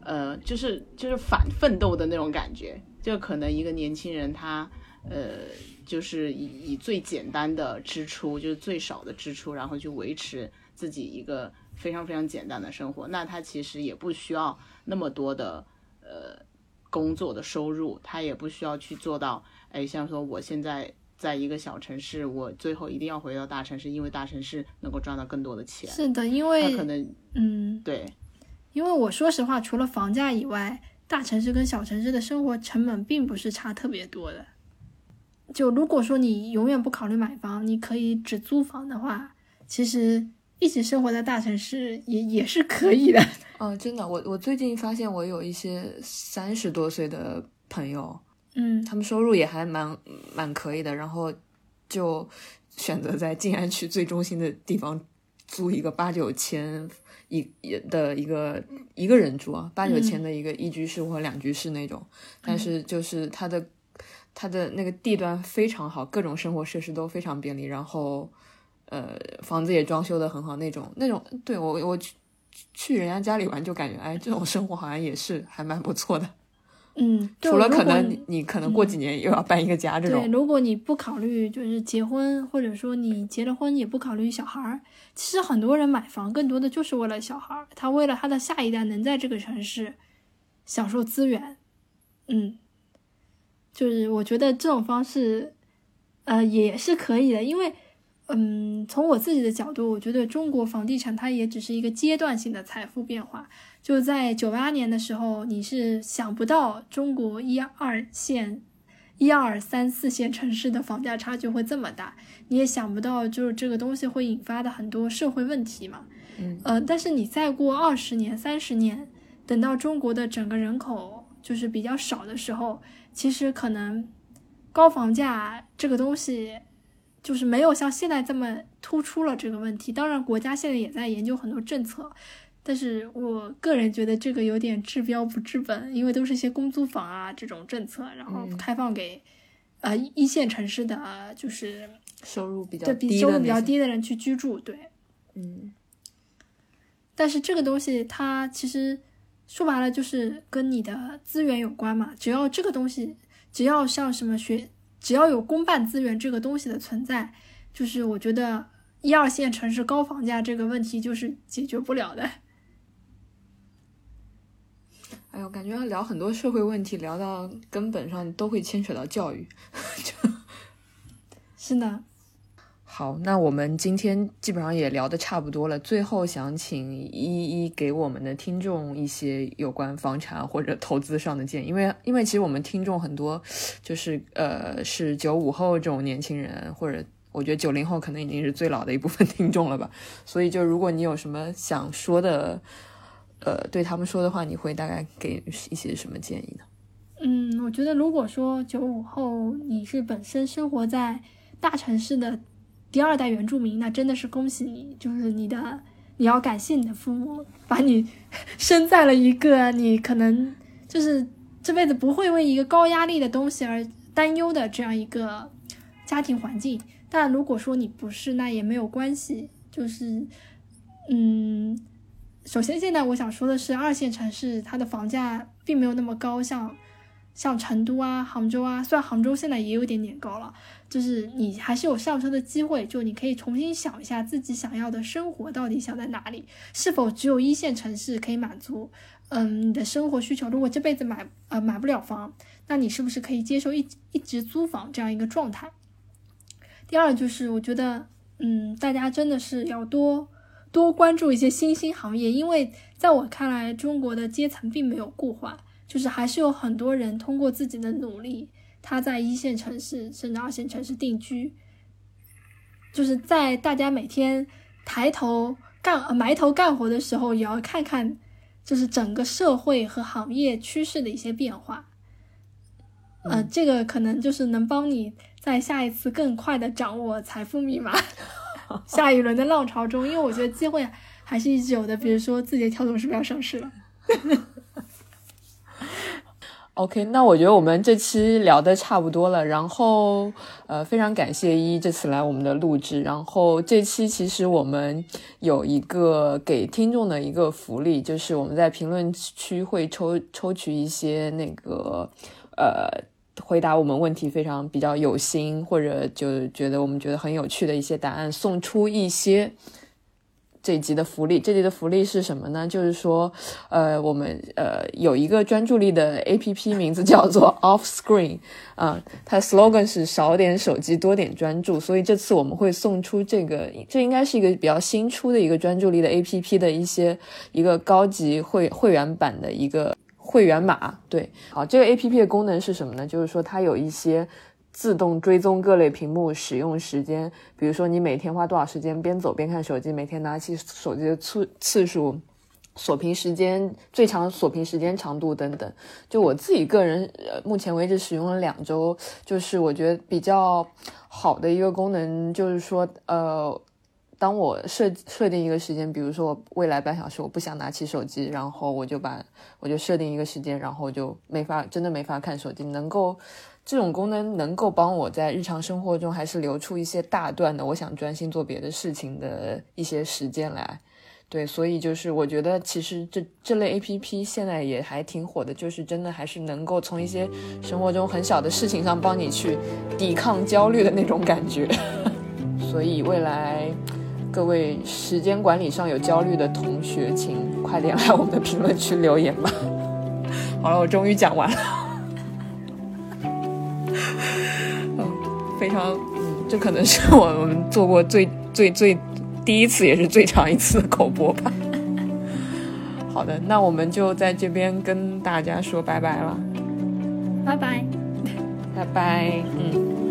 呃，就是就是反奋斗的那种感觉。就可能一个年轻人他呃，就是以以最简单的支出，就是最少的支出，然后去维持自己一个非常非常简单的生活。那他其实也不需要那么多的呃工作的收入，他也不需要去做到，哎，像说我现在。在一个小城市，我最后一定要回到大城市，因为大城市能够赚到更多的钱。是的，因为他为可能嗯，对，因为我说实话，除了房价以外，大城市跟小城市的生活成本并不是差特别多的。就如果说你永远不考虑买房，你可以只租房的话，其实一起生活在大城市也也是可以的。哦，真的，我我最近发现我有一些三十多岁的朋友，嗯他们收入也还蛮蛮可以的，然后就选择在静安区最中心的地方租一个八九千一的一个一个人住啊，八九千的一个一居室或两居室那种，但是就是它的它的那个地段非常好，各种生活设施都非常便利，然后呃房子也装修的很好那种那种，对我我去去人家家里玩就感觉哎这种生活好像也是还蛮不错的。嗯，除了可能你你可能过几年又要搬一个家这对，种，如果你不考虑就是结婚，或者说你结了婚也不考虑小孩儿，其实很多人买房更多的就是为了小孩儿，他为了他的下一代能在这个城市享受资源，嗯，就是我觉得这种方式，呃，也是可以的，因为，嗯，从我自己的角度，我觉得中国房地产它也只是一个阶段性的财富变化。就在九八年的时候，你是想不到中国一二线、一二三四线城市的房价差距会这么大，你也想不到就是这个东西会引发的很多社会问题嘛。嗯，呃，但是你再过二十年、三十年，等到中国的整个人口就是比较少的时候，其实可能高房价这个东西。就是没有像现在这么突出了这个问题。当然，国家现在也在研究很多政策，但是我个人觉得这个有点治标不治本，因为都是一些公租房啊这种政策，然后嗯开放给、呃一线城市的，呃就是收入比较低收入比较低的人去居住。对，嗯但是这个东西它其实说白了就是跟你的资源有关嘛，只要这个东西只要像什么学，只要有公办资源这个东西的存在，就是我觉得一二线城市高房价这个问题就是解决不了的。哎呦，感觉要聊很多社会问题，聊到根本上都会牵扯到教育。是的。好，那我们今天基本上也聊的差不多了。最后想请一一给我们的听众一些有关房产或者投资上的建议，因为因为其实我们听众很多就是呃是九五后这种年轻人，或者我觉得九零后可能已经是最老的一部分听众了吧。所以就如果你有什么想说的，呃对他们说的话，你会大概给一些什么建议呢？嗯，我觉得如果说九五后你是本身生活在大城市的。第二代原住民，那真的是恭喜你，就是你的，你要感谢你的父母，把你生在了一个你可能就是这辈子不会为一个高压力的东西而担忧的这样一个家庭环境。但如果说你不是，那也没有关系。就是，嗯，首先现在我想说的是，二线城市它的房价并没有那么高，像像成都啊、杭州啊，虽然杭州现在也有点点高了。就是你还是有上车的机会，就你可以重新想一下自己想要的生活到底想在哪里，是否只有一线城市可以满足，嗯，你的生活需求。如果这辈子买呃买不了房，那你是不是可以接受一一直租房这样一个状态？第二就是我觉得，嗯，大家真的是要多多关注一些新兴行业，因为在我看来，中国的阶层并没有固化，就是还是有很多人通过自己的努力。他在一线城市甚至二线城市定居，就是在大家每天抬头干埋头干活的时候，也要看看就是整个社会和行业趋势的一些变化。呃，这个可能就是能帮你在下一次更快的掌握财富密码，下一轮的浪潮中，因为我觉得机会还是一直有的。比如说，字节跳动是不是要上市了 ？OK，那我觉得我们这期聊的差不多了，然后呃，非常感谢依依这次来我们的录制。然后这期其实我们有一个给听众的一个福利，就是我们在评论区会抽抽取一些那个呃回答我们问题非常比较有心，或者就觉得我们觉得很有趣的一些答案，送出一些。这一集的福利，这集的福利是什么呢？就是说，呃，我们呃有一个专注力的 A P P，名字叫做 Off Screen，啊，它 slogan 是少点手机，多点专注。所以这次我们会送出这个，这应该是一个比较新出的一个专注力的 A P P 的一些一个高级会会员版的一个会员码。对，好，这个 A P P 的功能是什么呢？就是说它有一些。自动追踪各类屏幕使用时间，比如说你每天花多少时间边走边看手机，每天拿起手机的次次数，锁屏时间最长锁屏时间长度等等。就我自己个人，呃，目前为止使用了两周，就是我觉得比较好的一个功能，就是说，呃，当我设设定一个时间，比如说未来半小时我不想拿起手机，然后我就把我就设定一个时间，然后就没法真的没法看手机，能够。这种功能能够帮我在日常生活中还是留出一些大段的我想专心做别的事情的一些时间来，对，所以就是我觉得其实这这类 A P P 现在也还挺火的，就是真的还是能够从一些生活中很小的事情上帮你去抵抗焦虑的那种感觉。所以未来各位时间管理上有焦虑的同学，请快点来我们的评论区留言吧。好了，我终于讲完了。非常，嗯，这可能是我们做过最最最第一次，也是最长一次的口播吧。好的，那我们就在这边跟大家说拜拜了。拜拜，拜拜，嗯。